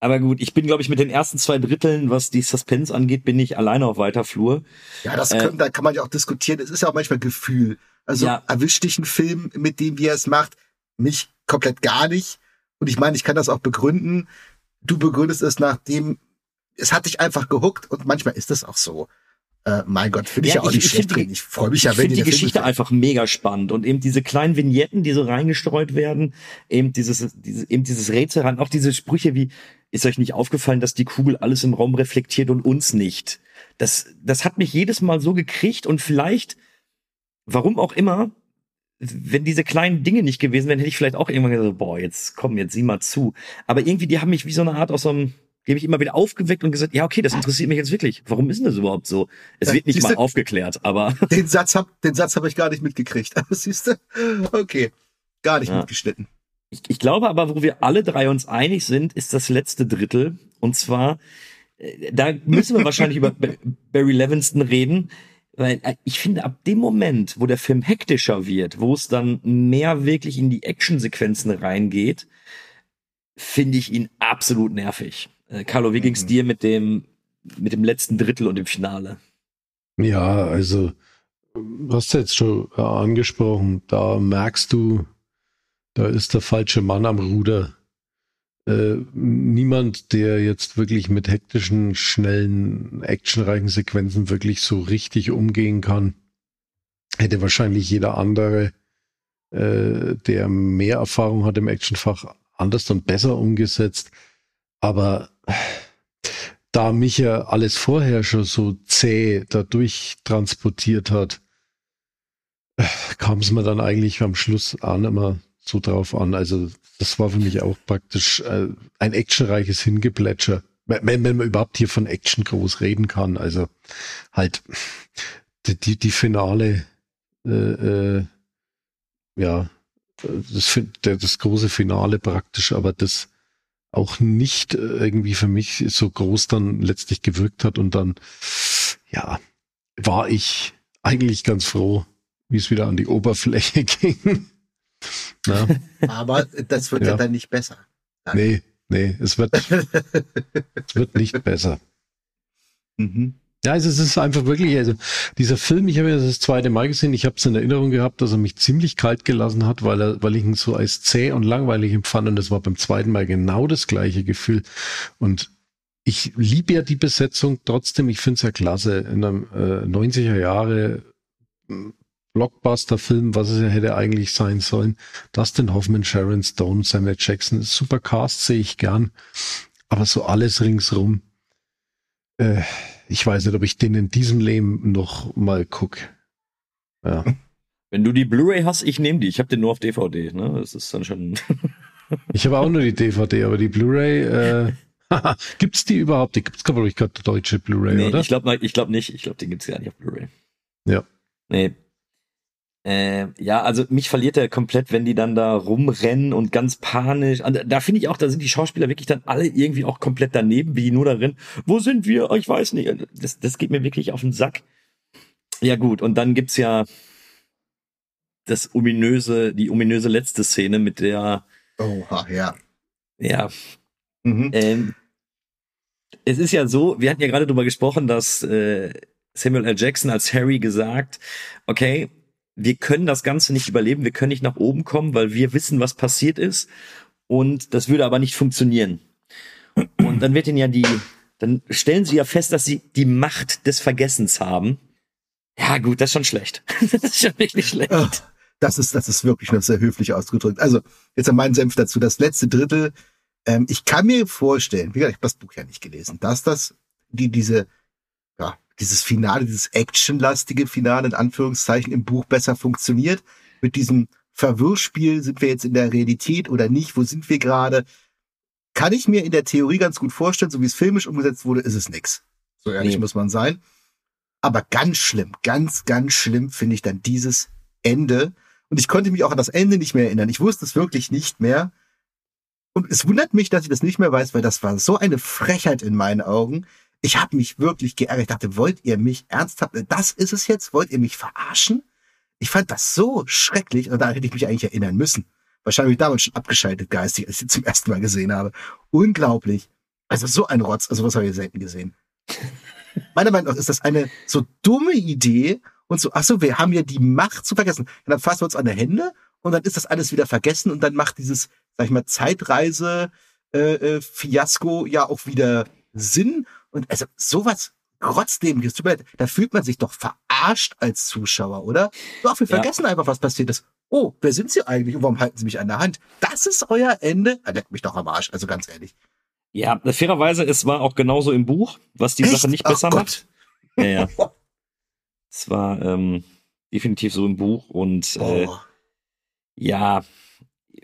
aber gut, ich bin, glaube ich, mit den ersten zwei Dritteln, was die Suspense angeht, bin ich alleine auf weiter Flur. Ja, das äh, können, da kann man ja auch diskutieren. Es ist ja auch manchmal Gefühl. Also ja. erwischt dich ein Film, mit dem wie er es macht, mich komplett gar nicht. Und ich meine, ich kann das auch begründen. Du begründest es nach dem, es hat dich einfach gehuckt und manchmal ist es auch so. Äh, mein Gott, finde ich ja, ja auch nicht schlecht. Die, ich freue mich ja, wenn die Geschichte einfach mega spannend und eben diese kleinen Vignetten, die so reingestreut werden, eben dieses, dieses eben dieses Rätsel ran, auch diese Sprüche wie, ist euch nicht aufgefallen, dass die Kugel alles im Raum reflektiert und uns nicht? Das, das hat mich jedes Mal so gekriegt und vielleicht, warum auch immer, wenn diese kleinen Dinge nicht gewesen wären, hätte ich vielleicht auch irgendwann gesagt, boah, jetzt komm, jetzt sieh mal zu. Aber irgendwie, die haben mich wie so eine Art aus so einem, die haben mich immer wieder aufgeweckt und gesagt, ja, okay, das interessiert mich jetzt wirklich. Warum ist denn das überhaupt so? Es wird nicht mal aufgeklärt, aber. [laughs] Den Satz hab, den Satz habe ich gar nicht mitgekriegt. siehst du? Okay. Gar nicht ja. mitgeschnitten. Ich, ich glaube aber, wo wir alle drei uns einig sind, ist das letzte Drittel. Und zwar, äh, da müssen wir wahrscheinlich über Barry Levinston reden. Weil äh, ich finde, ab dem Moment, wo der Film hektischer wird, wo es dann mehr wirklich in die Actionsequenzen reingeht, finde ich ihn absolut nervig. Äh, Carlo, wie ging's mhm. dir mit dem, mit dem letzten Drittel und dem Finale? Ja, also, du hast jetzt schon äh, angesprochen, da merkst du, da ist der falsche Mann am Ruder. Äh, niemand, der jetzt wirklich mit hektischen, schnellen, actionreichen Sequenzen wirklich so richtig umgehen kann, hätte wahrscheinlich jeder andere, äh, der mehr Erfahrung hat im Actionfach, anders und besser umgesetzt. Aber da mich ja alles vorher schon so zäh dadurch transportiert hat, kam es mir dann eigentlich am Schluss auch nicht mehr so drauf an. Also das war für mich auch praktisch äh, ein actionreiches Hingeplätscher. Wenn, wenn man überhaupt hier von Action groß reden kann. Also halt die, die, die Finale, äh, äh, ja, das, das große Finale praktisch, aber das auch nicht äh, irgendwie für mich so groß dann letztlich gewirkt hat und dann, ja, war ich eigentlich ganz froh, wie es wieder an die Oberfläche [laughs] ging. Ja. [laughs] Aber das wird ja. ja, dann nicht besser. Dann. Nee, nee, es wird, [laughs] es wird nicht besser. Mhm. Ja, also es ist einfach wirklich, also dieser Film, ich habe ja das zweite Mal gesehen, ich habe es in Erinnerung gehabt, dass er mich ziemlich kalt gelassen hat, weil er, weil ich ihn so als zäh und langweilig empfand und das war beim zweiten Mal genau das gleiche Gefühl. Und ich liebe ja die Besetzung trotzdem, ich finde es ja klasse. In einem äh, 90er Jahre Blockbuster-Film, was es ja hätte eigentlich sein sollen. Dustin Hoffman, Sharon Stone, Samuel Jackson, super Cast, sehe ich gern. Aber so alles ringsrum, äh, ich weiß nicht, ob ich den in diesem Leben noch mal guck. Ja. [laughs] Wenn du die Blu-ray hast, ich nehme die. Ich habe den nur auf DVD. Ne? Das ist dann schon. [laughs] ich habe auch nur die DVD, aber die Blu-ray. Äh, [laughs] gibt's die überhaupt? Die gibt's glaube ich gerade deutsche Blu-ray, nee, oder? Ich glaube, ich glaube nicht. Ich glaube, den gibt's gar nicht auf Blu-ray. Ja. Nee, äh, ja, also mich verliert er komplett, wenn die dann da rumrennen und ganz panisch. Also, da finde ich auch, da sind die Schauspieler wirklich dann alle irgendwie auch komplett daneben, wie nur darin. Wo sind wir? Ich weiß nicht. Das, das geht mir wirklich auf den Sack. Ja gut, und dann gibt's ja das ominöse, die ominöse letzte Szene mit der. Oha, ja. Ja. Mhm. Ähm, es ist ja so, wir hatten ja gerade drüber gesprochen, dass äh, Samuel L. Jackson als Harry gesagt, okay, wir können das Ganze nicht überleben, wir können nicht nach oben kommen, weil wir wissen, was passiert ist. Und das würde aber nicht funktionieren. Und dann wird ihnen ja die, dann stellen sie ja fest, dass sie die Macht des Vergessens haben. Ja, gut, das ist schon schlecht. [laughs] das ist schon wirklich schlecht. Das ist, das ist wirklich noch sehr höflich ausgedrückt. Also, jetzt an meinen Senf dazu. Das letzte Drittel, ähm, ich kann mir vorstellen, wie gesagt, ich habe das Buch ja nicht gelesen, dass das, die, diese, dieses Finale, dieses actionlastige Finale in Anführungszeichen im Buch besser funktioniert. Mit diesem Verwirrspiel, sind wir jetzt in der Realität oder nicht, wo sind wir gerade? Kann ich mir in der Theorie ganz gut vorstellen, so wie es filmisch umgesetzt wurde, ist es nix. So ehrlich nee. muss man sein. Aber ganz schlimm, ganz, ganz schlimm finde ich dann dieses Ende. Und ich konnte mich auch an das Ende nicht mehr erinnern. Ich wusste es wirklich nicht mehr. Und es wundert mich, dass ich das nicht mehr weiß, weil das war so eine Frechheit in meinen Augen ich habe mich wirklich geärgert. Ich dachte, wollt ihr mich ernsthaft, das ist es jetzt? Wollt ihr mich verarschen? Ich fand das so schrecklich und da hätte ich mich eigentlich erinnern müssen. Wahrscheinlich damals schon abgeschaltet geistig, als ich sie zum ersten Mal gesehen habe. Unglaublich. Also so ein Rotz, also was habe ich selten gesehen. [laughs] Meiner Meinung nach ist das eine so dumme Idee und so, ach so, wir haben ja die Macht zu vergessen. Und dann fassen wir uns an der Hände und dann ist das alles wieder vergessen und dann macht dieses, sag ich mal, Zeitreise äh, äh, Fiasko ja auch wieder Sinn und also sowas trotzdem, da fühlt man sich doch verarscht als Zuschauer, oder? Doch, wir ja. vergessen einfach, was passiert ist. Oh, wer sind Sie eigentlich und warum halten Sie mich an der Hand? Das ist euer Ende? Er leckt mich doch am Arsch, also ganz ehrlich. Ja, fairerweise, es war auch genauso im Buch, was die Echt? Sache nicht besser macht. Ja, ja. [laughs] es war ähm, definitiv so im Buch und äh, ja,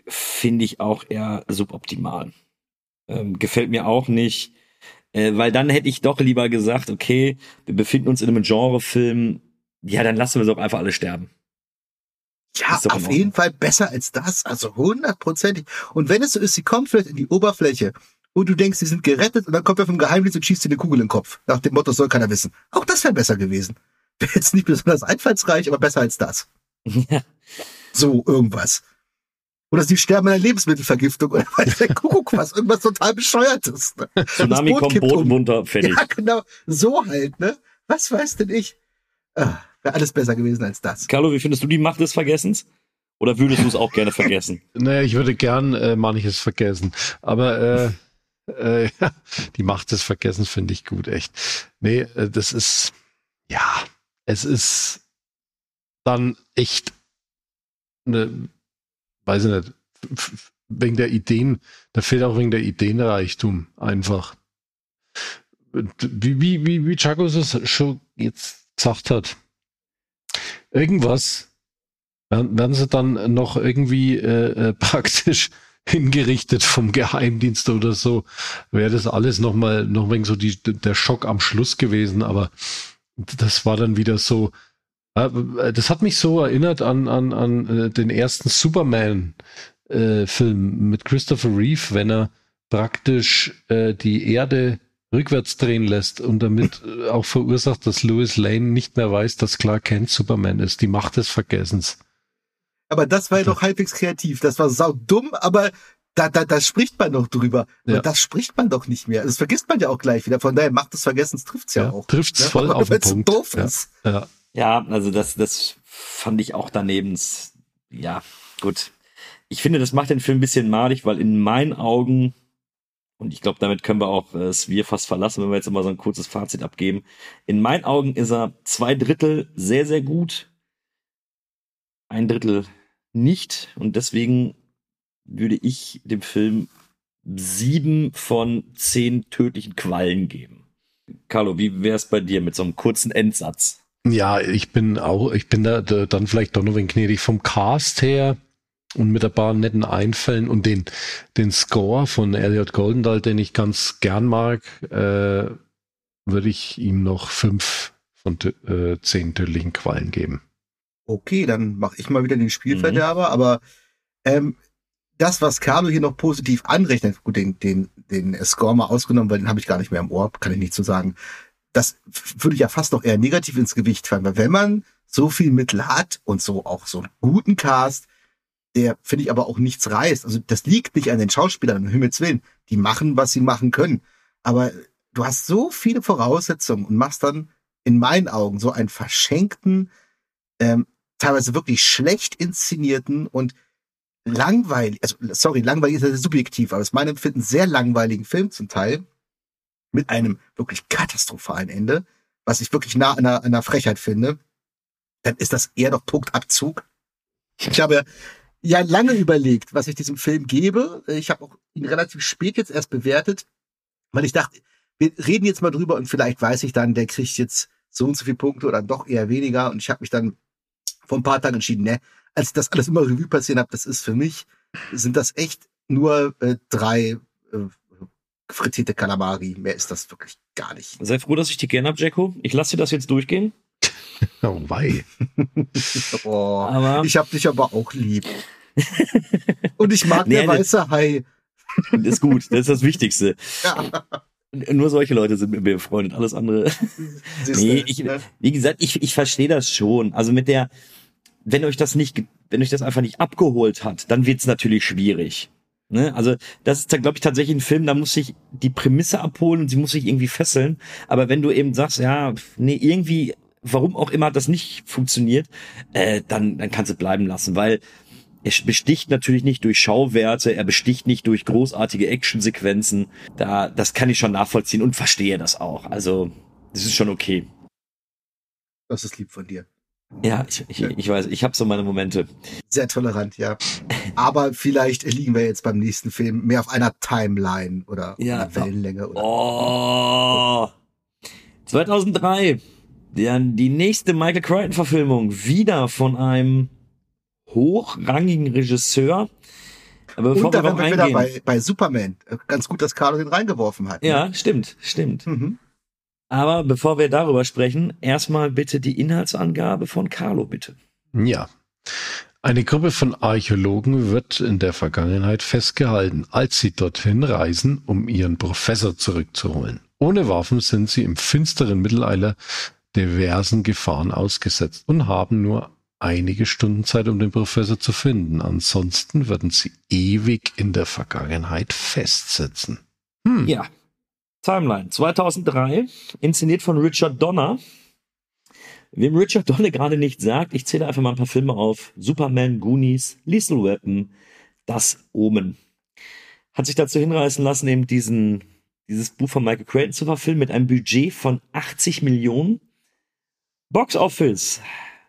finde ich auch eher suboptimal. Ähm, gefällt mir auch nicht, äh, weil dann hätte ich doch lieber gesagt, okay, wir befinden uns in einem Genrefilm, ja, dann lassen wir doch einfach alle sterben. Ja, auf jeden Fall besser als das, also hundertprozentig. Und wenn es so ist, sie kommt vielleicht in die Oberfläche und du denkst, sie sind gerettet und dann kommt er vom Geheimdienst und schießt dir eine Kugel in den Kopf. Nach dem Motto, soll keiner wissen. Auch das wäre besser gewesen. Wäre jetzt nicht besonders einfallsreich, aber besser als das. [laughs] Ja. So, irgendwas. Oder sie sterben an einer Lebensmittelvergiftung oder weiß der Kuckuck was, irgendwas total bescheuertes. Ne? Tsunami kommt, Boden um. runter, fertig. Ja, genau. So halt, ne? Was weiß denn ich? Ah, Wäre alles besser gewesen als das. Carlo, wie findest du die Macht des Vergessens? Oder würdest du es auch gerne vergessen? [laughs] naja, ich würde gern äh, manches vergessen. Aber äh, äh, [laughs] die Macht des Vergessens finde ich gut, echt. Nee, äh, das ist, ja, es ist dann echt eine, weiß ich nicht, wegen der Ideen, da fehlt auch wegen der Ideenreichtum einfach. Wie, wie, wie, wie Chagos es schon jetzt gesagt hat. Irgendwas werden sie dann noch irgendwie äh, äh [laughs] praktisch hingerichtet vom Geheimdienst oder so, wäre das alles nochmal, noch wegen so die, der Schock am Schluss gewesen, aber das war dann wieder so, das hat mich so erinnert an, an, an äh, den ersten Superman-Film äh, mit Christopher Reeve, wenn er praktisch äh, die Erde rückwärts drehen lässt und damit auch verursacht, dass Louis Lane nicht mehr weiß, dass Clark Kent Superman ist. Die Macht des Vergessens. Aber das war ja noch halbwegs kreativ. Das war sau dumm, aber da, da, da spricht man noch drüber. Ja. Das spricht man doch nicht mehr. Das vergisst man ja auch gleich wieder. Von daher macht des Vergessens trifft's ja, ja auch. Trifft's ja? voll auf den Punkt. doof ist. Ja. ja, also das, das fand ich auch daneben. Ja, gut. Ich finde, das macht den Film ein bisschen madig, weil in meinen Augen, und ich glaube, damit können wir auch äh, Svir fast verlassen, wenn wir jetzt immer so ein kurzes Fazit abgeben. In meinen Augen ist er zwei Drittel sehr, sehr gut ein Drittel nicht. Und deswegen würde ich dem Film sieben von zehn tödlichen Quallen geben. Carlo, wie wäre es bei dir mit so einem kurzen Endsatz? Ja, ich bin auch, ich bin da, da dann vielleicht doch noch ein gnädig vom Cast her und mit ein paar netten Einfällen und den, den Score von Elliot Goldendahl, den ich ganz gern mag, äh, würde ich ihm noch fünf von äh, zehn tödlichen Quallen geben okay, dann mache ich mal wieder den Spielverderber, mhm. aber ähm, das, was Carlo hier noch positiv anrechnet, gut, den, den, den Score mal ausgenommen, weil den habe ich gar nicht mehr im Ohr, kann ich nicht so sagen. Das würde ich ja fast noch eher negativ ins Gewicht fallen, weil wenn man so viel Mittel hat und so auch so einen guten Cast, der finde ich aber auch nichts reißt. Also das liegt nicht an den Schauspielern, um Himmels Willen. Die machen, was sie machen können. Aber du hast so viele Voraussetzungen und machst dann in meinen Augen so einen verschenkten, ähm, teilweise wirklich schlecht inszenierten und langweilig, also sorry, langweilig ist ja subjektiv, aber es ist mein Empfinden sehr langweiligen Film zum Teil mit einem wirklich katastrophalen Ende, was ich wirklich nah an einer, Frechheit finde, dann ist das eher doch Punktabzug. Ich habe ja lange überlegt, was ich diesem Film gebe. Ich habe auch ihn relativ spät jetzt erst bewertet, weil ich dachte, wir reden jetzt mal drüber und vielleicht weiß ich dann, der kriegt jetzt so und so viele Punkte oder doch eher weniger. Und ich habe mich dann vor ein paar Tagen entschieden, ne, als ich das alles immer Revue passieren habe, das ist für mich, sind das echt nur äh, drei äh, frittierte Kalamari. Mehr ist das wirklich gar nicht. Sei froh, dass ich dich gerne hab, Jacko. Ich lasse dir das jetzt durchgehen. [laughs] oh wei. [laughs] oh, aber ich hab dich aber auch lieb. [laughs] Und ich mag nee, der weiße Hai. ist gut, das ist das Wichtigste. Ja. Nur solche Leute sind mit mir befreundet, alles andere. nee, ich, ne? wie gesagt, ich, ich verstehe das schon. Also mit der, wenn euch das nicht, wenn euch das einfach nicht abgeholt hat, dann wird's natürlich schwierig. Ne? Also das ist, glaube ich, tatsächlich ein Film, da muss sich die Prämisse abholen und sie muss sich irgendwie fesseln. Aber wenn du eben sagst, ja, nee, irgendwie, warum auch immer das nicht funktioniert, äh, dann, dann kannst du bleiben lassen, weil er besticht natürlich nicht durch Schauwerte, er besticht nicht durch großartige Actionsequenzen. Da, das kann ich schon nachvollziehen und verstehe das auch. Also, das ist schon okay. Das ist lieb von dir. Ja, ich, ich, ich weiß, ich habe so meine Momente. Sehr tolerant, ja. Aber vielleicht liegen wir jetzt beim nächsten Film mehr auf einer Timeline oder Ja. einer Wellenlänge. Oder Oh. 2003. Der, die nächste Michael Crichton-Verfilmung. Wieder von einem hochrangigen Regisseur. Aber bevor Und da wir wir wieder bei, bei Superman. Ganz gut, dass Carlo den reingeworfen hat. ne? Ja, stimmt, stimmt. Mhm. Aber bevor wir darüber sprechen, erstmal bitte die Inhaltsangabe von Carlo, bitte. Ja. Eine Gruppe von Archäologen wird in der Vergangenheit festgehalten, als sie dorthin reisen, um ihren Professor zurückzuholen. Ohne Waffen sind sie im finsteren Mittelalter diversen Gefahren ausgesetzt und haben nur einige Stunden Zeit, um den Professor zu finden. Ansonsten würden sie ewig in der Vergangenheit festsitzen. Hm. Ja. Timeline 2003, inszeniert von Richard Donner. Wem Richard Donner gerade nicht sagt, ich zähle einfach mal ein paar Filme auf. Superman, Goonies, Lethal Weapon, Das Omen. Hat sich dazu hinreißen lassen, eben diesen, dieses Buch von Michael Crichton zu verfilmen mit einem Budget von 80 Millionen. Box Office.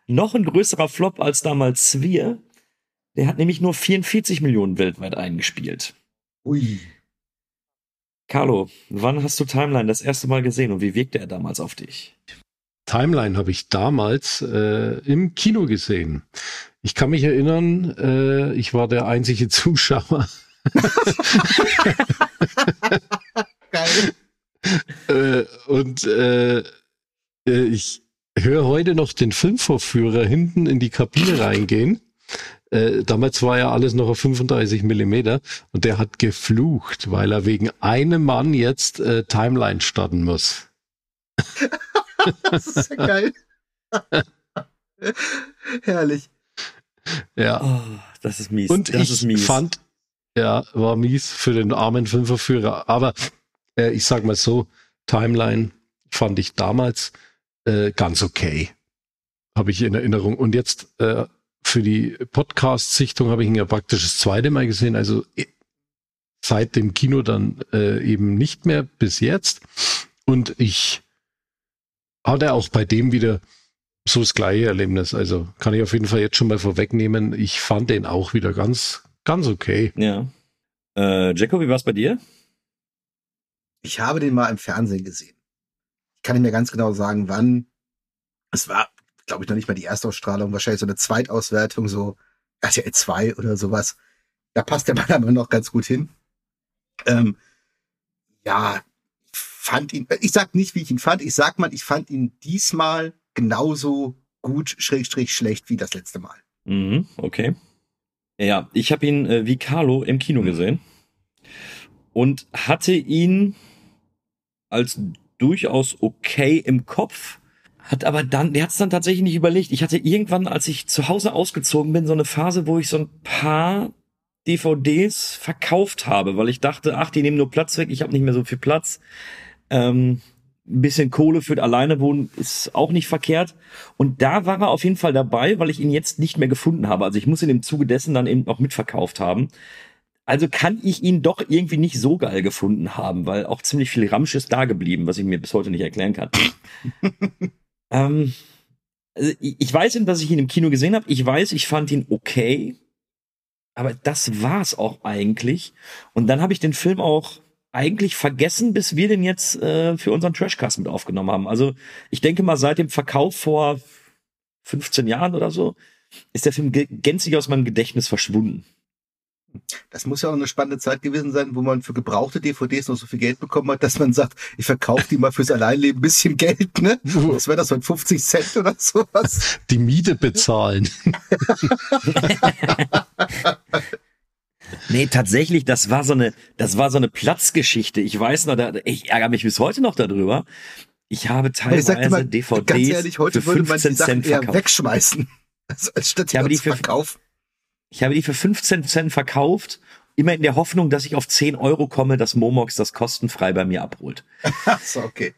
Noch ein größerer Flop als damals Sphere. Der hat nämlich nur 44 Millionen weltweit eingespielt. Ui. Carlo, wann hast du Timeline das erste Mal gesehen und wie wirkte er damals auf dich? Timeline habe ich damals äh, im Kino gesehen. Ich kann mich erinnern, äh, ich war der einzige [laughs] Zuschauer. Geil. äh, und äh, äh, ich höre heute noch den Filmvorführer hinten in die Kabine reingehen. Äh, damals war ja alles noch auf 35 Millimeter und der hat geflucht, weil er wegen einem Mann jetzt äh, Timeline starten muss. Das ist ja geil. [laughs] Herrlich. Ja. Oh, das ist mies. Und das ich ist mies. fand, ja, war mies für den armen Filmverführer. Aber äh, ich sag mal so, Timeline fand ich damals äh, ganz okay. Habe ich in Erinnerung. Und jetzt äh, für die Podcast-Sichtung habe ich ihn ja praktisch das zweite Mal gesehen. Also äh, seit dem Kino dann äh, eben nicht mehr bis jetzt. Und ich hatte auch bei dem wieder so das gleiche Erlebnis. Also kann ich auf jeden Fall jetzt schon mal vorwegnehmen. Ich fand den auch wieder ganz, ganz okay. Ja. Äh, Jacko, wie war's bei dir? Ich habe den mal im Fernsehen gesehen. Ich kann nicht mehr ganz genau sagen, wann. Es war, glaube ich, noch nicht mal die Erstausstrahlung, wahrscheinlich so eine Zweitauswertung, so RTL 2 oder sowas. Da passt der Mann [laughs] aber noch ganz gut hin. Ähm, ja, ich fand ihn, ich sag nicht, wie ich ihn fand, ich sag mal, ich fand ihn diesmal genauso gut, schrägstrich schlecht wie das letzte Mal. Mhm, okay. Ja, ich habe ihn äh, wie Carlo im Kino gesehen und hatte ihn als durchaus okay im Kopf, hat aber dann, der hat es dann tatsächlich nicht überlegt. Ich hatte irgendwann, als ich zu Hause ausgezogen bin, so eine Phase, wo ich so ein paar DVDs verkauft habe, weil ich dachte, ach, die nehmen nur Platz weg, ich habe nicht mehr so viel Platz. Ähm, ein bisschen Kohle für alleine wohnen ist auch nicht verkehrt. Und da war er auf jeden Fall dabei, weil ich ihn jetzt nicht mehr gefunden habe. Also ich muss ihn im Zuge dessen dann eben auch mitverkauft haben. Also kann ich ihn doch irgendwie nicht so geil gefunden haben, weil auch ziemlich viel Ramsch ist da geblieben, was ich mir bis heute nicht erklären kann. [laughs] ähm, also ich weiß eben, dass ich ihn im Kino gesehen habe. Ich weiß, ich fand ihn okay. Aber das war's auch eigentlich. Und dann habe ich den Film auch eigentlich vergessen, bis wir den jetzt äh, für unseren Trashcast mit aufgenommen haben. Also ich denke mal, seit dem Verkauf vor 15 Jahren oder so ist der Film gänzlich aus meinem Gedächtnis verschwunden. Das muss ja auch eine spannende Zeit gewesen sein, wo man für gebrauchte DVDs noch so viel Geld bekommen hat, dass man sagt, ich verkaufe die mal fürs Alleinleben ein bisschen Geld, ne? Was wäre das, so 50 Cent oder sowas? [laughs] Die Miete bezahlen. Nee, tatsächlich, das war so eine, das war so eine Platzgeschichte. Ich weiß noch, da, ich ärgere mich bis heute noch darüber. Ich habe Aber ich teilweise mal, DVDs ganz ehrlich, heute für würde man die 15 Sachen Cent verkauft. wegschmeißen. Also [laughs] als statt die Ja, aber die zu für- verkaufen. Ich habe die für 15 Cent verkauft, immer in der Hoffnung, dass ich auf 10 Euro komme, dass Momox das kostenfrei bei mir abholt. [laughs] So, okay.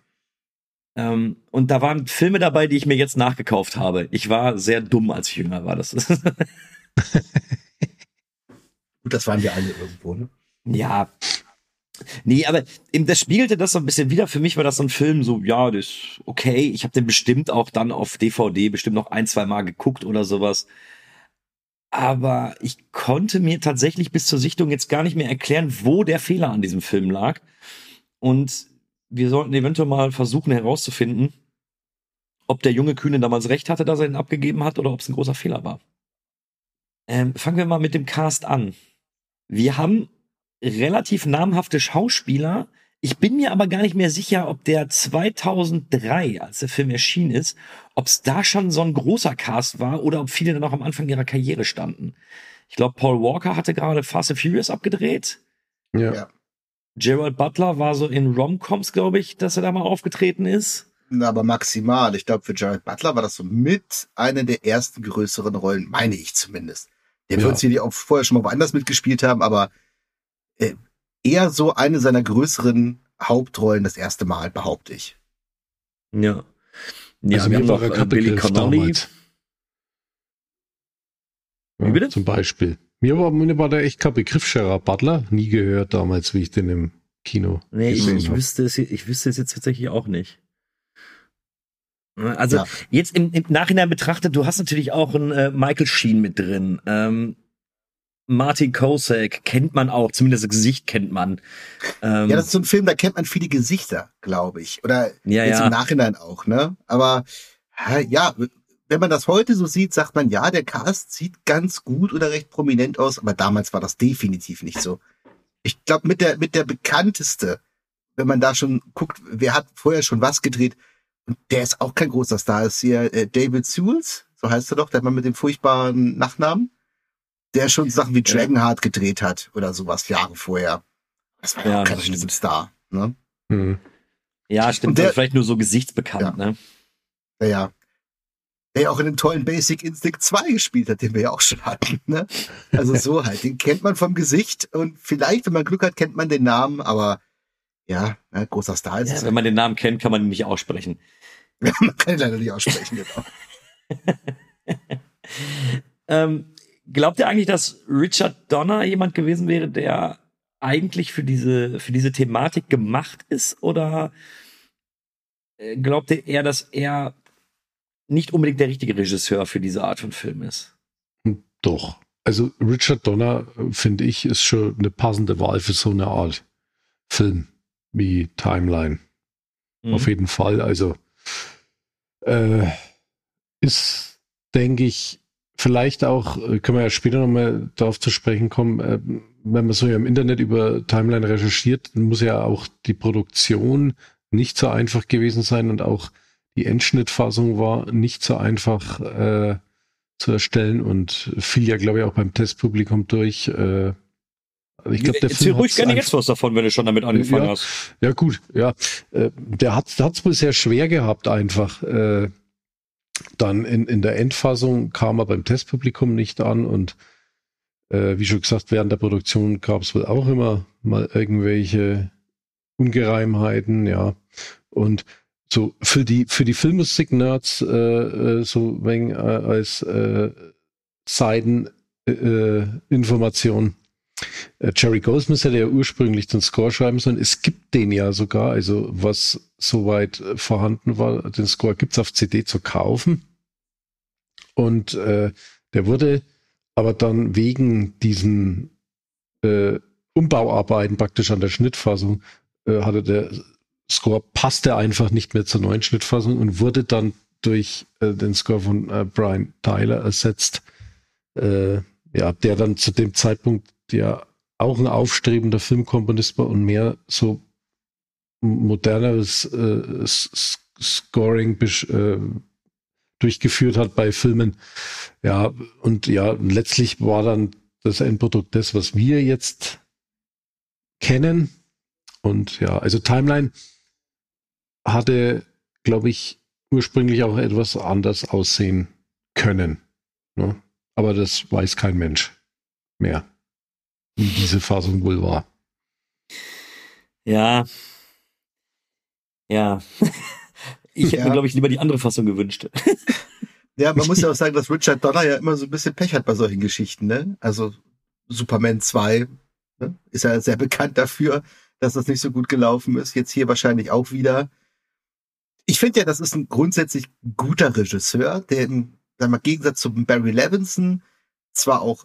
Ähm, und da waren Filme dabei, die ich mir jetzt nachgekauft habe. Ich war sehr dumm, als ich jünger war. Das ist [laughs] Gut, das waren wir alle irgendwo, ne? ja. Nee, aber das spiegelte das so ein bisschen wieder. Für mich war das so ein Film, so, ja, das ist okay. Ich habe den bestimmt auch dann auf DVD bestimmt noch ein, zwei Mal geguckt oder sowas. Aber ich konnte mir tatsächlich bis zur Sichtung jetzt gar nicht mehr erklären, wo der Fehler an diesem Film lag. Und wir sollten eventuell mal versuchen herauszufinden, ob der junge Kühne damals recht hatte, dass er ihn abgegeben hat, oder ob es ein großer Fehler war. Ähm, fangen wir mal mit dem Cast an. Wir haben relativ namhafte Schauspieler. Ich bin mir aber gar nicht mehr sicher, ob der 2003, als der Film erschienen ist, ob es da schon so ein großer Cast war oder ob viele dann noch am Anfang ihrer Karriere standen. Ich glaube, Paul Walker hatte gerade Fast and Furious abgedreht. Ja. ja. Gerald Butler war so in Romcoms, glaube ich, dass er da mal aufgetreten ist. Na, aber maximal. Ich glaube, für Gerald Butler war das so mit einer der ersten größeren Rollen, meine ich zumindest. Der ja. wird sie auch vorher schon mal woanders mitgespielt haben, aber äh, eher so eine seiner größeren Hauptrollen das erste Mal, behaupte ich. Ja. Ja, also wir haben noch äh, Billy Connolly. Wie bitte? Zum Beispiel. Mir war, mir war der echt kein Begriff Gerard Butler. Nie gehört damals, wie ich den im Kino Nee, ich, ich wüsste es, ich wüsste es jetzt tatsächlich auch nicht. Also ja. jetzt im, im, Nachhinein betrachtet, du hast natürlich auch einen äh, Michael Sheen mit drin. Ähm, Martin Kosek kennt man auch, zumindest das Gesicht kennt man. Ähm, ja, das ist so ein Film, da kennt man viele Gesichter, glaube ich. Oder ja, jetzt ja. im Nachhinein auch, ne? Aber ja, wenn man das heute so sieht, sagt man, ja, der Cast sieht ganz gut oder recht prominent aus, aber damals war das definitiv nicht so. Ich glaube, mit der, mit der bekannteste, wenn man da schon guckt, wer hat vorher schon was gedreht, und der ist auch kein großer Star, ist hier äh, David Sewells, so heißt er doch, der Mann mit dem furchtbaren Nachnamen der schon Sachen wie Dragonheart gedreht hat oder sowas Jahre vorher. Das war ja, ja auch kein Star. Ne? Hm. Ja, stimmt. Der, vielleicht nur so gesichtsbekannt, ja. ne? Ja, ja. Der ja auch in dem tollen Basic Instinct 2 gespielt hat, den wir ja auch schon hatten. Ne? Also so [laughs] halt. Den kennt man vom Gesicht und vielleicht, wenn man Glück hat, kennt man den Namen, aber ja, ne, großer Star ist ja, es. Wenn man den Namen kennt, kann man ihn nicht aussprechen. [laughs] man kann ihn leider nicht aussprechen, genau. [laughs] ähm, Glaubt ihr eigentlich, dass Richard Donner jemand gewesen wäre, der eigentlich für diese, für diese Thematik gemacht ist? Oder äh, glaubt ihr eher, dass er nicht unbedingt der richtige Regisseur für diese Art von Film ist? Doch. Also Richard Donner, finde ich, ist schon eine passende Wahl für so eine Art Film wie Timeline. Mhm. Auf jeden Fall. Also äh, ist, denke ich, vielleicht auch, äh, können wir ja später nochmal darauf zu sprechen kommen, äh, wenn man so ja im Internet über Timeline recherchiert, dann muss ja auch die Produktion nicht so einfach gewesen sein und auch die Endschnittfassung war nicht so einfach äh, zu erstellen und fiel ja, glaube ich, auch beim Testpublikum durch. Äh, ich glaube, der Erzähl ruhig gerne jetzt was davon, wenn du schon damit angefangen ja, hast. Ja, gut, ja. Äh, der hat es wohl sehr schwer gehabt, einfach. Äh, dann in, in der Endfassung kam er beim Testpublikum nicht an und äh, wie schon gesagt, während der Produktion gab es wohl auch immer mal irgendwelche Ungereimheiten, ja. Und so für die für die Filmmusik-Nerds äh, äh, so wegen äh, als äh, Seiteninformation. Äh, Jerry Goldsmith hätte ja ursprünglich den Score schreiben sollen. Es gibt den ja sogar, also was soweit äh, vorhanden war, den Score gibt's auf CD zu kaufen. Und äh, der wurde aber dann wegen diesen äh, Umbauarbeiten praktisch an der Schnittfassung, äh, hatte der Score passte einfach nicht mehr zur neuen Schnittfassung und wurde dann durch äh, den Score von äh, Brian Tyler ersetzt, ja, der dann zu dem Zeitpunkt ja auch ein aufstrebender Filmkomponist war und mehr so moderneres äh, Scoring äh, durchgeführt hat bei Filmen. Ja, und ja, letztlich war dann das Endprodukt das, was wir jetzt kennen. Und ja, also Timeline hatte, glaube ich, ursprünglich auch etwas anders aussehen können. Ne? Aber das weiß kein Mensch mehr wie diese Fassung wohl war. Ja. Ja. [laughs] ich hätte ja. mir, glaube ich, lieber die andere Fassung gewünscht. [laughs] Ja, man muss ja auch sagen, dass Richard Donner ja immer so ein bisschen Pech hat bei solchen Geschichten, ne? Also Superman 2 ne? ist ja sehr bekannt dafür, dass das nicht so gut gelaufen ist. Jetzt hier wahrscheinlich auch wieder. Ich finde ja, das ist ein grundsätzlich guter Regisseur, der im wir, Gegensatz zu Barry Levinson zwar auch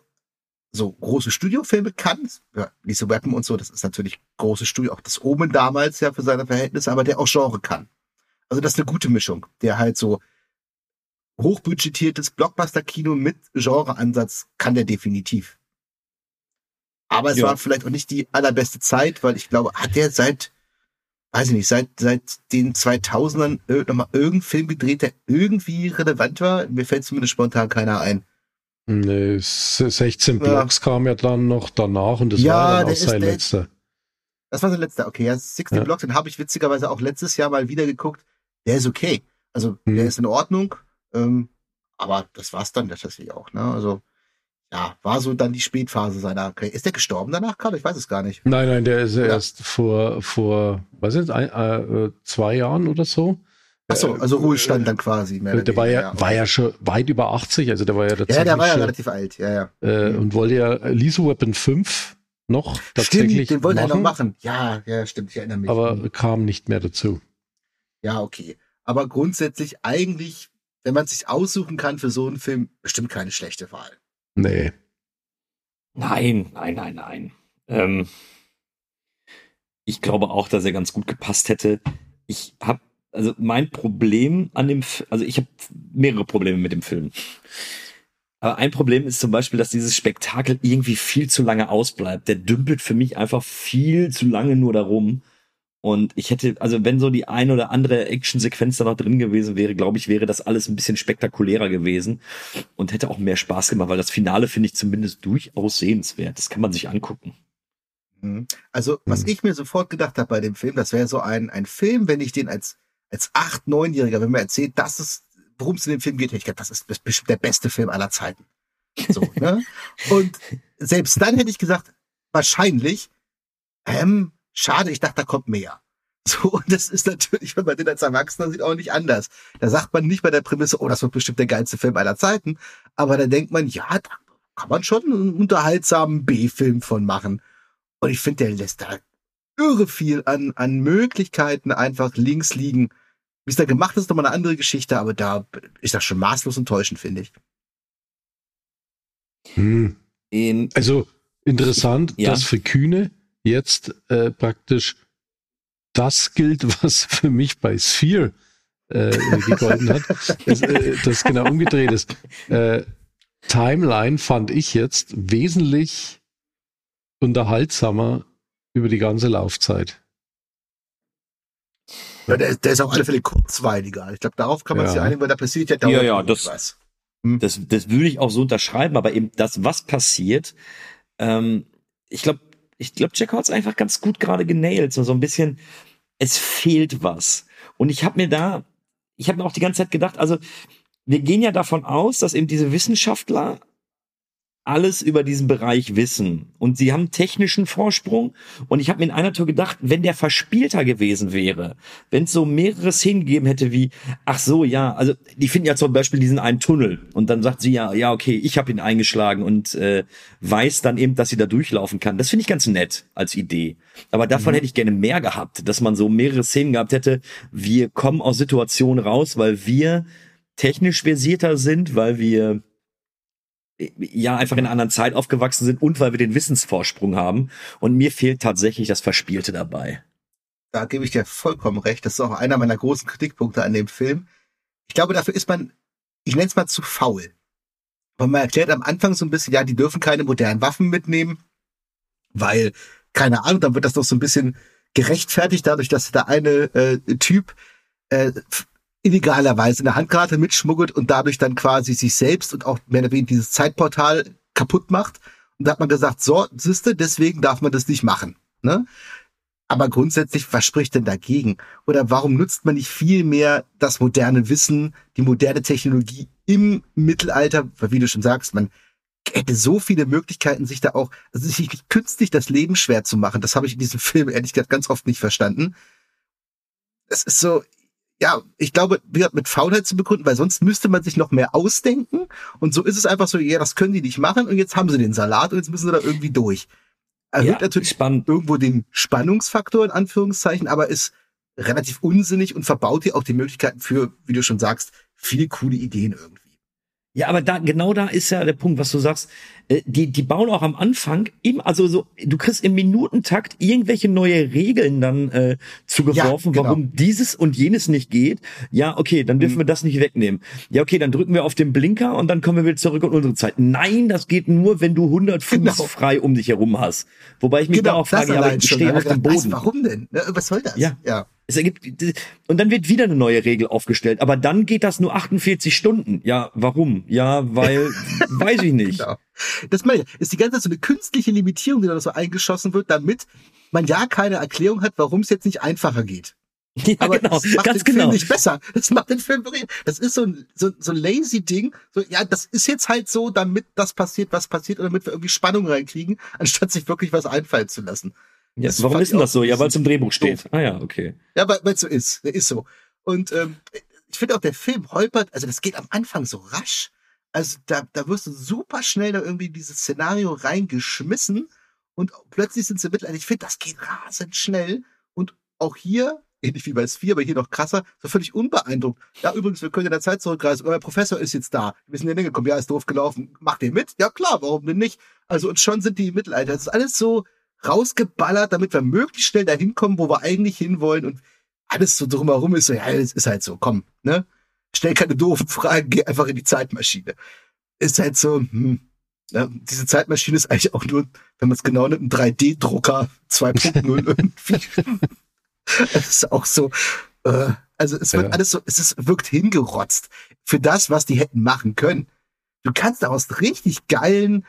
so große Studiofilme kann, ja, Lisa Weapon und so, das ist natürlich große Studio, auch das Omen damals ja für seine Verhältnisse, aber der auch Genre kann. Also das ist eine gute Mischung, der halt so hochbudgetiertes Blockbuster-Kino mit Genreansatz kann der definitiv. Aber es ja. war vielleicht auch nicht die allerbeste Zeit, weil ich glaube, hat der seit, weiß ich nicht, seit, seit den 2000ern nochmal irgendeinen Film gedreht, der irgendwie relevant war? Mir fällt zumindest spontan keiner ein. Nee, 16 Blocks ja. kam ja dann noch danach und das ja, war dann auch sein letzter. Das war sein letzter, okay. Ja, 16 ja. Blocks, den habe ich witzigerweise auch letztes Jahr mal wieder geguckt. Der ist okay. Also, hm. der ist in Ordnung. Ähm, aber das war's dann tatsächlich auch, ne? Also, ja, war so dann die Spätphase seiner Karriere. Ist der gestorben danach, Karl? Ich weiß es gar nicht. Nein, nein, der ist ja. erst vor, vor, was ist ein, äh, zwei Jahren oder so. Ach so, also Ruhestand dann quasi. Mehr der war ja, ja, war ja schon weit über 80, also der war ja tatsächlich. Ja, der war ja relativ alt, ja, ja. Äh, mhm. Und wollte ja Lethal Weapon 5 noch tatsächlich. Stimmt, den wollte er noch machen. Ja, ja, stimmt, ich erinnere mich. Aber mhm. kam nicht mehr dazu. Ja, okay. Aber grundsätzlich eigentlich, wenn man sich aussuchen kann für so einen Film, bestimmt keine schlechte Wahl. Nee. Nein, nein, nein, nein. Ähm, ich glaube auch, dass er ganz gut gepasst hätte. Ich habe also mein Problem an dem, also ich habe mehrere Probleme mit dem Film. Aber ein Problem ist zum Beispiel, dass dieses Spektakel irgendwie viel zu lange ausbleibt. Der dümpelt für mich einfach viel zu lange nur darum. Und ich hätte, also wenn so die ein oder andere Actionsequenz da noch drin gewesen wäre, glaube ich, wäre das alles ein bisschen spektakulärer gewesen und hätte auch mehr Spaß gemacht, weil das Finale finde ich zumindest durchaus sehenswert. Das kann man sich angucken. Mhm. Also, was mhm. ich mir sofort gedacht habe bei dem Film, das wäre so ein, ein Film, wenn ich den als, als acht, neunjähriger, wenn man erzählt, das ist, worum es in dem Film geht, ich glaube, das ist bestimmt der beste Film aller Zeiten. So, ne? Und selbst dann hätte ich gesagt, wahrscheinlich, ähm, Schade, ich dachte, da kommt mehr. So, und das ist natürlich, wenn man den als Erwachsener sieht, auch nicht anders. Da sagt man nicht bei der Prämisse, oh, das wird bestimmt der geilste Film aller Zeiten. Aber da denkt man, ja, da kann man schon einen unterhaltsamen B-Film von machen. Und ich finde, der lässt da irre viel an, an Möglichkeiten einfach links liegen. Wie es da gemacht ist, ist nochmal eine andere Geschichte, aber da ist das schon maßlos enttäuschend, finde ich. Hm. Also interessant, ja. dass für Kühne jetzt äh, praktisch das gilt, [laughs] was für mich bei Sphere äh, gegolten hat, [laughs] das, äh, das genau umgedreht ist. Äh, Timeline fand ich jetzt wesentlich unterhaltsamer über die ganze Laufzeit. Ja, der, der ist auf alle Fälle kurzweiliger. Ich glaube, darauf kann man ja. sich einigen, weil da passiert ja dauernd ja, ja, das, was. Hm? Das, das würde ich auch so unterschreiben, aber eben das, was passiert, ähm, ich glaube, ich glaube, Jack hat's einfach ganz gut gerade genailt. So, so ein bisschen, es fehlt was. Und ich habe mir da, ich habe mir auch die ganze Zeit gedacht, also wir gehen ja davon aus, dass eben diese Wissenschaftler alles über diesen Bereich wissen. Und sie haben technischen Vorsprung. Und ich habe mir in einer Tour gedacht, wenn der verspielter gewesen wäre, wenn es so mehrere Szenen gegeben hätte wie, ach so, ja, also die finden ja zum Beispiel diesen einen Tunnel. Und dann sagt sie ja, ja, okay, ich habe ihn eingeschlagen und äh, weiß dann eben, dass sie da durchlaufen kann. Das finde ich ganz nett als Idee. Aber davon mhm. hätte ich gerne mehr gehabt, dass man so mehrere Szenen gehabt hätte. Wir kommen aus Situationen raus, weil wir technisch versierter sind, weil wir ja einfach in einer anderen Zeit aufgewachsen sind und weil wir den Wissensvorsprung haben. Und mir fehlt tatsächlich das Verspielte dabei. Da gebe ich dir vollkommen recht. Das ist auch einer meiner großen Kritikpunkte an dem Film. Ich glaube, dafür ist man, ich nenne es mal zu faul. Weil man erklärt am Anfang so ein bisschen, ja, die dürfen keine modernen Waffen mitnehmen, weil, keine Ahnung, dann wird das doch so ein bisschen gerechtfertigt dadurch, dass der eine äh, Typ äh, illegalerweise eine Handgranate mitschmuggelt und dadurch dann quasi sich selbst und auch mehr oder weniger dieses Zeitportal kaputt macht. Und da hat man gesagt, so, siehste, deswegen darf man das nicht machen. Ne? Aber grundsätzlich, was spricht denn dagegen? Oder warum nutzt man nicht viel mehr das moderne Wissen, die moderne Technologie im Mittelalter? Weil wie du schon sagst, man hätte so viele Möglichkeiten, sich da auch, also sich nicht künstlich das Leben schwer zu machen. Das habe ich in diesem Film ehrlich gesagt ganz oft nicht verstanden. Es ist so, ja, ich glaube, mit Faulheit zu begründen, weil sonst müsste man sich noch mehr ausdenken. Und so ist es einfach so, ja, das können die nicht machen und jetzt haben sie den Salat und jetzt müssen sie da irgendwie durch. erhöht ja, natürlich spannend. irgendwo den Spannungsfaktor in Anführungszeichen, aber ist relativ unsinnig und verbaut dir auch die Möglichkeiten für, wie du schon sagst, viele coole Ideen irgendwie. Ja, aber da genau da ist ja der Punkt, was du sagst. Äh, die die bauen auch am Anfang im also so du kriegst im Minutentakt irgendwelche neue Regeln dann äh, zugeworfen, ja, genau. warum dieses und jenes nicht geht. Ja, okay, dann dürfen mhm. wir das nicht wegnehmen. Ja, okay, dann drücken wir auf den Blinker und dann kommen wir wieder zurück in unsere Zeit. Nein, das geht nur, wenn du 100 Fuß genau. frei um dich herum hast. Wobei ich mich genau, da auch frage, ja, aber ich stehe auf dem Boden. warum denn? Was soll das? Ja. ja. Es ergibt, und dann wird wieder eine neue Regel aufgestellt, aber dann geht das nur 48 Stunden. Ja, warum? Ja, weil, [laughs] weiß ich nicht. Genau. Das meine ich, ist die ganze Zeit so eine künstliche Limitierung, die da so eingeschossen wird, damit man ja keine Erklärung hat, warum es jetzt nicht einfacher geht. [laughs] Ja, aber genau, das macht ganz den genau. Film nicht besser. Das macht den Film wirklich, das ist so ein, so, so ein lazy Ding. So, ja, das ist jetzt halt so, damit das passiert, was passiert, und damit wir irgendwie Spannung reinkriegen, anstatt sich wirklich was einfallen zu lassen. Ja, warum ist denn das so? Ja, weil es im Drehbuch steht. Ah ja, okay. Ja, weil es so ist. Der ist so. Und ähm, ich finde auch, der Film holpert, also das geht am Anfang so rasch. Also da, da wirst du super schnell da irgendwie in dieses Szenario reingeschmissen und plötzlich sind sie mitleidig. Ich finde, das geht rasend schnell. Und auch hier, ähnlich wie bei S4, aber hier noch krasser, so völlig unbeeindruckt. Ja, übrigens, wir können in der Zeit zurückreisen. Euer Professor ist jetzt da. Wir sind hier hingekommen. Ja, ist doof gelaufen. Macht ihr mit? Ja, klar, warum denn nicht? Also, und schon sind die im Mittelalter. Das ist alles so, rausgeballert, damit wir möglichst schnell dahin kommen, wo wir eigentlich hinwollen und alles so drumherum ist so, ja, es ist halt so, komm, ne? Stell keine doofen Fragen, geh einfach in die Zeitmaschine. Ist halt so, hm, ja, diese Zeitmaschine ist eigentlich auch nur, wenn man es genau nimmt, ein 3D-Drucker 2.0 [laughs] [laughs] irgendwie. Es ist auch so, äh, also es wird ja. alles so, es ist, wirkt hingerotzt für das, was die hätten machen können. Du kannst daraus richtig geilen,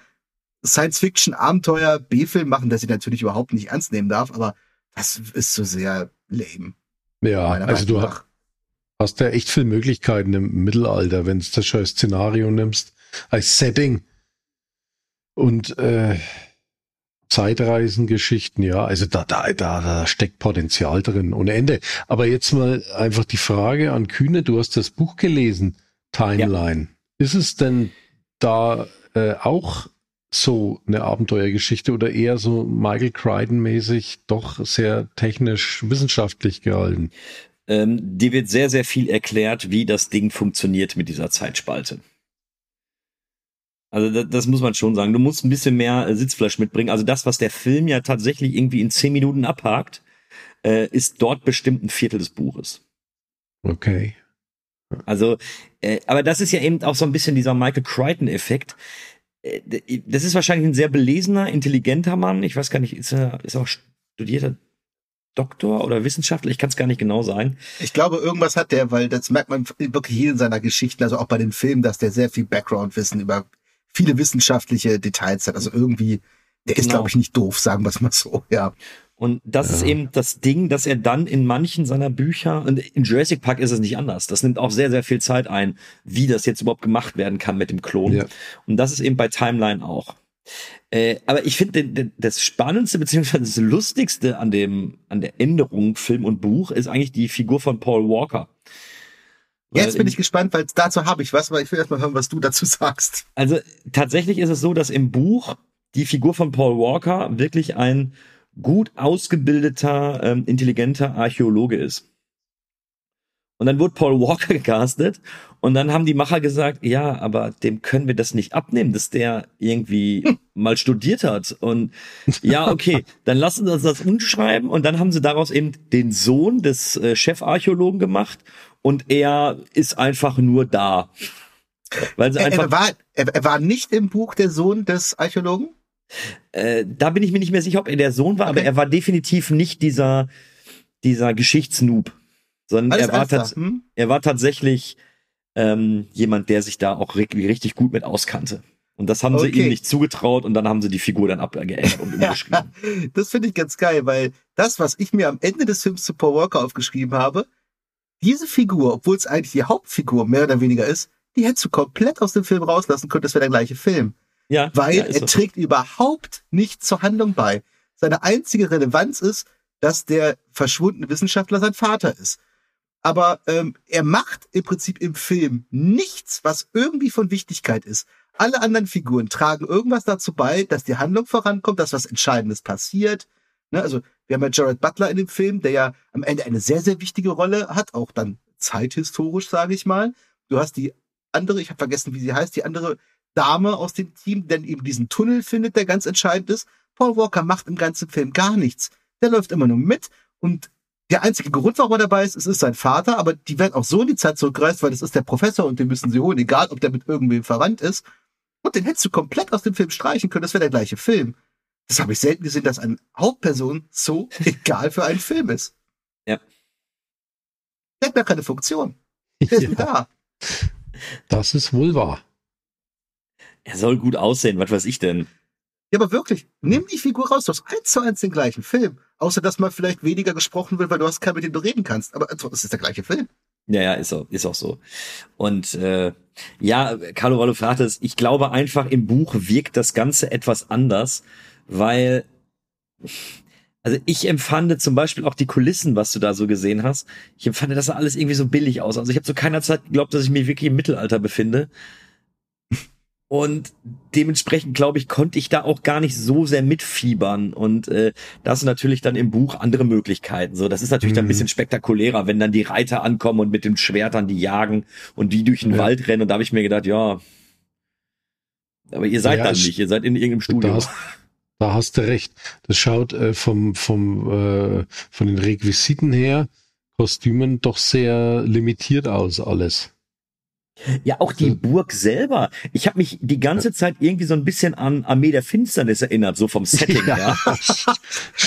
Science-Fiction-Abenteuer B-Film machen, das ich natürlich überhaupt nicht ernst nehmen darf, aber das ist so sehr lame. Ja, also du nach. hast ja echt viele Möglichkeiten im Mittelalter, wenn du das scheiß Szenario nimmst, als Setting und äh, Zeitreisengeschichten, ja, also da, da, da, da steckt Potenzial drin ohne Ende. Aber jetzt mal einfach die Frage an Kühne, du hast das Buch gelesen, Timeline. Ja. Ist es denn da äh, auch so eine Abenteuergeschichte oder eher so Michael Crichton-mäßig doch sehr technisch wissenschaftlich gehalten? Ähm, die wird sehr, sehr viel erklärt, wie das Ding funktioniert mit dieser Zeitspalte. Also das, das muss man schon sagen. Du musst ein bisschen mehr äh, Sitzfleisch mitbringen. Also das, was der Film ja tatsächlich irgendwie in zehn Minuten abhakt, äh, ist dort bestimmt ein Viertel des Buches. Okay. Also, äh, aber das ist ja eben auch so ein bisschen dieser Michael Crichton-Effekt. Äh, das ist wahrscheinlich ein sehr belesener, intelligenter Mann. Ich weiß gar nicht, ist er, ist er auch studierter Doktor oder Wissenschaftler? Ich kann es gar nicht genau sagen. Ich glaube, irgendwas hat der, weil das merkt man wirklich hier in seiner Geschichte, also auch bei den Filmen, dass der sehr viel Background-Wissen über viele wissenschaftliche Details hat. Also irgendwie, der ist, genau. glaube ich, nicht doof, sagen wir es mal so, ja. Und das ja. ist eben das Ding, dass er dann in manchen seiner Bücher, und in Jurassic Park ist es nicht anders. Das nimmt auch sehr, sehr viel Zeit ein, wie das jetzt überhaupt gemacht werden kann mit dem Klon. Ja. Und das ist eben bei Timeline auch. Äh, aber ich finde, das Spannendste beziehungsweise das Lustigste an dem, an der Änderung Film und Buch ist eigentlich die Figur von Paul Walker. Jetzt bin ich gespannt, weil dazu habe ich was, weil ich will erstmal hören, was du dazu sagst. Also tatsächlich ist es so, dass im Buch die Figur von Paul Walker wirklich ein gut ausgebildeter, ähm, intelligenter Archäologe ist. Und dann wurde Paul Walker [laughs] gecastet und dann haben die Macher gesagt, ja, aber dem können wir das nicht abnehmen, dass der irgendwie [laughs] mal studiert hat. Und ja, okay, dann lassen sie uns das umschreiben und dann haben sie daraus eben den Sohn des äh, Chefarchäologen gemacht und er ist einfach nur da. Weil sie einfach er, war, er, er war nicht im Buch der Sohn des Archäologen? Äh, da bin ich mir nicht mehr sicher, ob er der Sohn war, okay. aber er war definitiv nicht dieser, dieser Geschichtsnoob, sondern er war, hm? er war tatsächlich ähm, jemand, der sich da auch richtig gut mit auskannte. Und das haben okay. sie ihm nicht zugetraut und dann haben sie die Figur dann abgeändert und [laughs] umgeschrieben. das finde ich ganz geil, weil das, was ich mir am Ende des Films zu Paul Walker aufgeschrieben habe, diese Figur, obwohl es eigentlich die Hauptfigur mehr oder weniger ist, die hättest du komplett aus dem Film rauslassen können, das wäre der gleiche Film. Ja, weil ja, er so. trägt überhaupt nicht zur Handlung bei. Seine einzige Relevanz ist, dass der verschwundene Wissenschaftler sein Vater ist. Aber ähm, er macht im Prinzip im Film nichts, was irgendwie von Wichtigkeit ist. Alle anderen Figuren tragen irgendwas dazu bei, dass die Handlung vorankommt, dass was Entscheidendes passiert. Ne? Also wir haben ja Jared Butler in dem Film, der ja am Ende eine sehr, sehr wichtige Rolle hat, auch dann zeithistorisch, sage ich mal. Du hast die andere, ich habe vergessen, wie sie heißt, die andere Dame aus dem Team, denn eben diesen Tunnel findet, der ganz entscheidend ist. Paul Walker macht im ganzen Film gar nichts. Der läuft immer nur mit und der einzige Grund, warum er dabei ist, es ist sein Vater, aber die werden auch so in die Zeit zurückgereist, weil das ist der Professor und den müssen sie holen, egal ob der mit irgendwem verwandt ist. Und den hättest du komplett aus dem Film streichen können, das wäre der gleiche Film. Das habe ich selten gesehen, dass eine Hauptperson so [laughs] egal für einen Film ist. Ja. Der hat gar keine Funktion. Der ist Ja, da. das ist wohl wahr. Er soll gut aussehen, was weiß ich denn? Ja, aber wirklich, nimm die Figur raus, du hast eins zu eins den gleichen Film. Außer, dass mal vielleicht weniger gesprochen wird, weil du hast keinen, mit dem du reden kannst. Aber also, es ist der gleiche Film. Ja, ja, ist auch, ist auch so. Und äh, ja, Carlo, weil du fragtest, ich glaube einfach, im Buch wirkt das Ganze etwas anders, weil also ich empfand zum Beispiel auch die Kulissen, was du da so gesehen hast, ich empfand, das sah alles irgendwie so billig aus. Also ich habe zu keiner Zeit geglaubt, dass ich mich wirklich im Mittelalter befinde. Und dementsprechend, glaube ich, konnte ich da auch gar nicht so sehr mitfiebern. Und äh, das sind natürlich dann im Buch andere Möglichkeiten. So, das ist natürlich dann ein Mhm. bisschen spektakulärer, wenn dann die Reiter ankommen und mit den Schwertern die jagen und die durch den Ja. Wald rennen. Und da habe ich mir gedacht, ja, aber ihr seid Ja, dann nicht, ihr seid in irgendeinem Da Studio. hast, da hast du recht. Das schaut äh, vom, vom, äh, von den Requisiten her, Kostümen doch sehr limitiert aus, alles. Ja, auch die So. Burg selber. Ich habe mich die ganze Zeit irgendwie so ein bisschen an Armee der Finsternis erinnert, so vom Setting her. [laughs]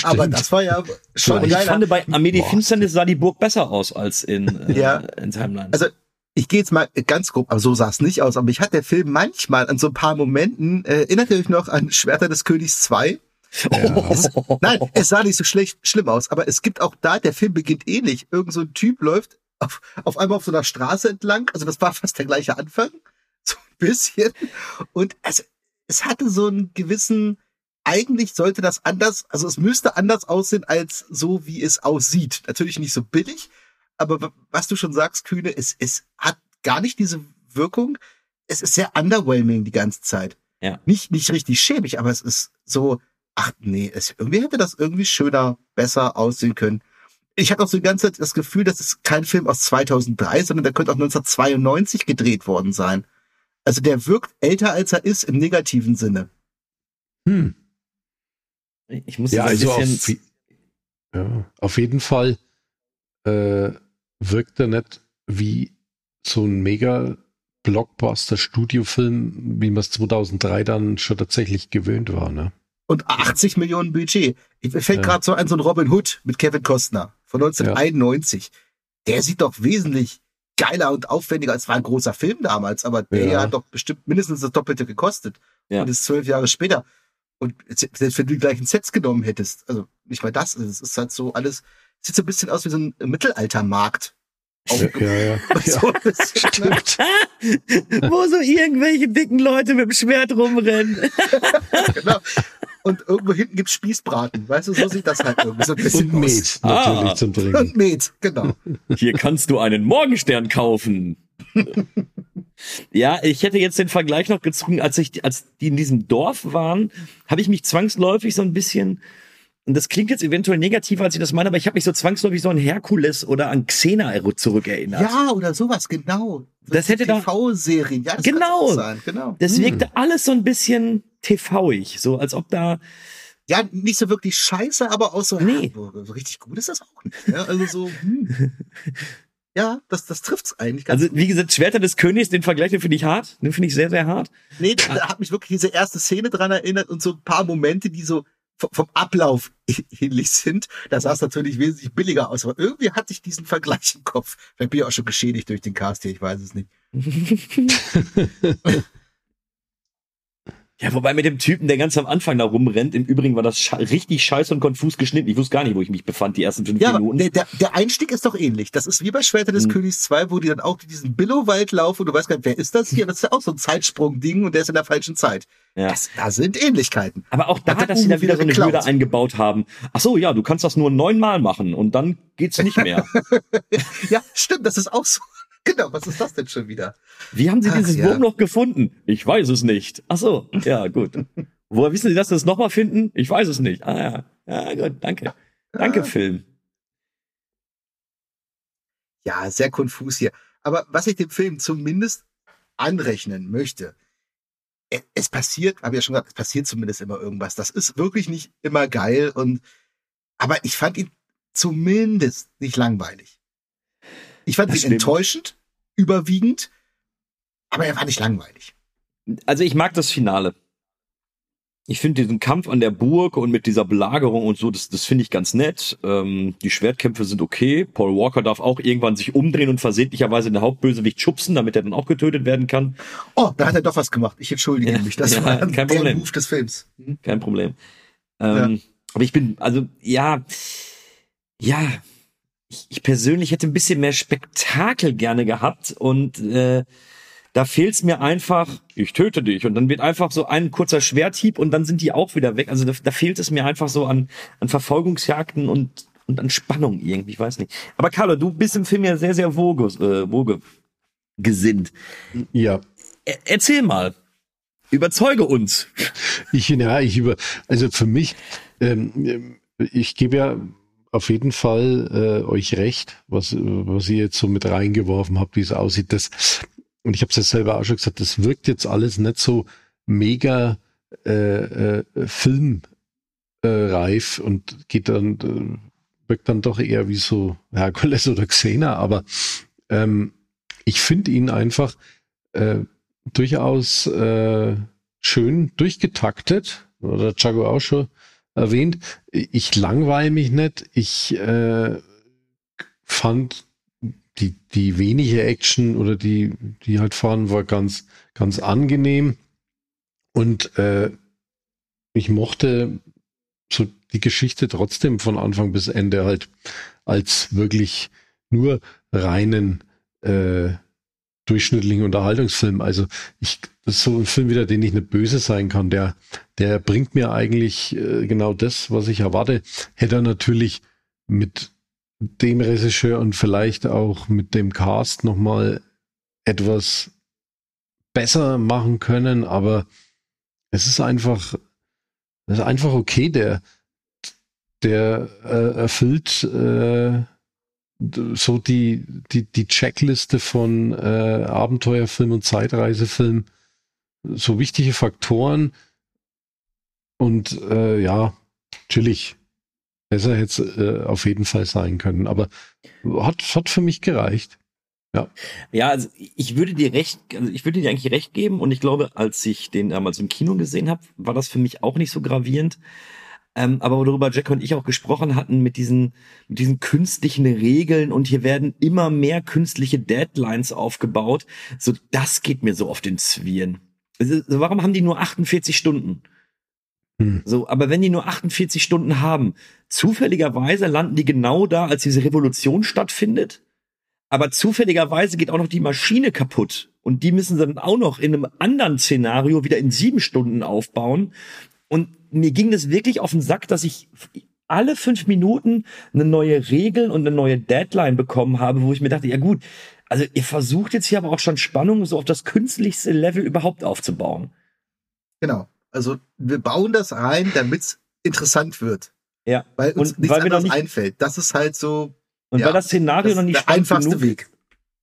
Aber Stimmt. das war ja schon Und ich fand, bei Armee der. Finsternis sah die Burg besser aus als in, äh, Ja. in Timeline. Also, ich gehe jetzt mal ganz grob, aber so sah es nicht aus. Aber mich hat der Film manchmal an so ein paar Momenten, äh, erinnert ihr euch noch an Schwerter des Königs 2? [laughs] Nein, es sah nicht so schlecht, schlimm aus, aber es gibt auch da, der Film beginnt ähnlich. Irgend so ein Typ läuft auf, auf einmal auf so einer Straße entlang. Also das war fast der gleiche Anfang. [laughs] So ein bisschen. Und also, es hatte so einen gewissen, eigentlich sollte das anders, also es müsste anders aussehen als so, wie es aussieht. Natürlich nicht so billig, aber was du schon sagst, Kühne, es, es hat gar nicht diese Wirkung. Es ist sehr underwhelming die ganze Zeit. Ja. Nicht, nicht richtig schäbig, aber es ist so, ach nee, es, irgendwie hätte das irgendwie schöner, besser aussehen können. Ich hatte auch so die ganze Zeit das Gefühl, das ist kein Film aus 2003, sondern der könnte auch 1992 gedreht worden sein. Also der wirkt älter, als er ist, im negativen Sinne. Hm. ich muss Ja, jetzt also ein auf, bisschen, ja, auf jeden Fall äh, wirkt er nicht wie so ein mega Blockbuster-Studiofilm, wie man es 2003 dann schon tatsächlich gewöhnt war. Ne? Und 80 Millionen Budget. Ich mir fällt Ja. gerade so an so ein Robin Hood mit Kevin Costner von 1991. Der sieht doch wesentlich geiler und aufwendiger. Es war ein großer Film damals, aber der Ja. hat doch bestimmt mindestens das Doppelte gekostet. Ja. Und ist zwölf Jahre später. Und selbst wenn du die gleichen Sets genommen hättest, also nicht mal das, es ist halt so alles, sieht so ein bisschen aus wie so ein Mittelaltermarkt. Ja, ja, ja. [laughs] so ne? Stimmt. [laughs] wo so irgendwelche dicken Leute mit dem Schwert rumrennen. [laughs] genau. Und irgendwo hinten gibt's Spießbraten. Weißt du, so sieht das halt irgendwie so ein bisschen Und aus. Met natürlich Ah. zum Trinken. Und Met, genau. Hier kannst du einen Morgenstern kaufen. ja, ich hätte jetzt den Vergleich noch gezogen, als ich, als die in diesem Dorf waren, habe ich mich zwangsläufig so ein bisschen, und das klingt jetzt eventuell negativer, als ich das meine, aber ich habe mich so zwangsläufig so an Herkules oder an Xena zurückerinnert. Ja, oder sowas, genau. Das hätte da- TV-Serien, ja, das Genau. sein, genau. Das Hm. wirkte alles so ein bisschen TV-ig, so als ob da, Ja, nicht so wirklich scheiße, aber auch so, Nee. ja, so, richtig gut ist das auch nicht. Ja, also so, hm. [laughs] ja, das, das trifft's eigentlich ganz also wie gesagt, Schwerter des Königs, den Vergleich, den finde ich hart, den finde ich sehr, sehr hart. Nee, da hat mich wirklich diese erste Szene dran erinnert und so ein paar Momente, die so vom, vom Ablauf [laughs] ähnlich sind. Da sah es natürlich wesentlich billiger aus, aber irgendwie hatte ich diesen Vergleich im Kopf. Vielleicht bin ich auch schon geschädigt durch den Cast hier, ich weiß es nicht. [laughs] Ja, wobei mit dem Typen, der ganz am Anfang da rumrennt, im Übrigen war das sche richtig scheiße und konfus geschnitten. Ich wusste gar nicht, wo ich mich befand, die ersten fünf Ja, Minuten. der, der, der Einstieg ist doch ähnlich. Das ist wie bei Schwerter des Hm. Königs 2, wo die dann auch diesen Billowwald laufen und du weißt gar nicht, wer ist das hier? Das ist ja auch so ein Zeitsprung-Ding und der ist in der falschen Zeit. Ja. Das, da sind Ähnlichkeiten. Aber auch da, Hat dass sie da wieder so eine geklaut. Hürde eingebaut haben. Ach so, ja, du kannst das nur neunmal machen und dann geht's nicht mehr. [laughs] Ja, stimmt, das ist auch so. [laughs] Genau, was ist das denn schon wieder? Wie haben Sie Ach, dieses ja. Wurmloch gefunden? Ich weiß es nicht. Ach so, ja, gut. [laughs] Woher wissen Sie, dass Sie das nochmal finden? Ich weiß es nicht. Ah ja, ja gut, danke. Danke, ja. Film. Ja, sehr konfus hier. Aber was ich dem Film zumindest anrechnen möchte, e, es passiert, habe ich ja schon gesagt, es passiert zumindest immer irgendwas. Das ist wirklich nicht immer geil und, aber ich fand ihn zumindest nicht langweilig. Ich fand das ihn stimmt. enttäuschend, überwiegend, aber er war nicht langweilig. Also ich mag das Finale. Ich finde diesen Kampf an der Burg und mit dieser Belagerung und so, das, das finde ich ganz nett. Ähm, die Schwertkämpfe sind okay. Paul Walker darf auch irgendwann sich umdrehen und versehentlicherweise den Hauptbösewicht schubsen, damit er dann auch getötet werden kann. Oh, da hat er doch was gemacht. Ich entschuldige ja, mich. Das ja, war kein Problem. Move des Films. Hm? Kein Problem. Ähm, ja. Aber ich bin, also ja, ja, ich, ich persönlich hätte ein bisschen mehr Spektakel gerne gehabt und äh, da fehlt's mir einfach, ich töte dich. Und dann wird einfach so ein kurzer Schwerthieb und dann sind die auch wieder weg. Also da, da fehlt es mir einfach so an, an Verfolgungsjagden und, und an Spannung irgendwie, ich weiß nicht. Aber Carlo, du bist im Film ja sehr, sehr woge, äh, woge gesinnt. Ja. Er, erzähl mal. Überzeuge uns. Ich, ja, ich über, also für mich, ähm, ich gebe ja auf jeden Fall äh, euch recht, was, was ihr jetzt so mit reingeworfen habt, wie es aussieht. Das, und ich habe es ja selber auch schon gesagt, das wirkt jetzt alles nicht so mega äh, äh, filmreif und geht dann, äh, wirkt dann doch eher wie so Herkules oder Xena, aber ähm, ich finde ihn einfach äh, durchaus äh, schön durchgetaktet, oder Chago auch schon erwähnt. Ich langweile mich nicht. Ich äh, fand die, die wenige Action oder die, die halt fahren, war ganz, ganz angenehm. Und äh, ich mochte so die Geschichte trotzdem von Anfang bis Ende halt als wirklich nur reinen äh, durchschnittlichen Unterhaltungsfilm. Also ich, das ist so ein Film wieder, den ich nicht böse sein kann. Der, der bringt mir eigentlich äh, genau das, was ich erwarte. Hätte er natürlich mit dem Regisseur und vielleicht auch mit dem Cast nochmal etwas besser machen können, aber es ist einfach, es ist einfach okay, der, der äh, erfüllt äh, so die, die, die Checkliste von äh, Abenteuerfilm und Zeitreisefilm, so wichtige Faktoren und äh, ja, natürlich Besser hätte es äh, auf jeden Fall sein können, aber hat, hat für mich gereicht. Ja. Ja, also ich würde dir recht, also ich würde dir eigentlich recht geben und ich glaube, als ich den damals im Kino gesehen habe, war das für mich auch nicht so gravierend. Ähm, aber worüber Jack und ich auch gesprochen hatten mit diesen, mit diesen künstlichen Regeln und hier werden immer mehr künstliche Deadlines aufgebaut, so das geht mir so auf den Zwirn. Also, warum haben die nur 48 Stunden? Hm. So, aber wenn die nur 48 Stunden haben, zufälligerweise landen die genau da, als diese Revolution stattfindet. Aber zufälligerweise geht auch noch die Maschine kaputt. Und die müssen sie dann auch noch in einem anderen Szenario wieder in sieben Stunden aufbauen. Und mir ging das wirklich auf den Sack, dass ich alle fünf Minuten eine neue Regel und eine neue Deadline bekommen habe, wo ich mir dachte, ja gut, also ihr versucht jetzt hier aber auch schon Spannung so auf das künstlichste Level überhaupt aufzubauen. Genau. Also wir bauen das rein, damit es interessant wird. Ja. Weil uns und nichts weil anderes nicht, einfällt. Das ist halt so. Und ja, weil das Szenario das noch nicht spannend einfachste genug, Weg.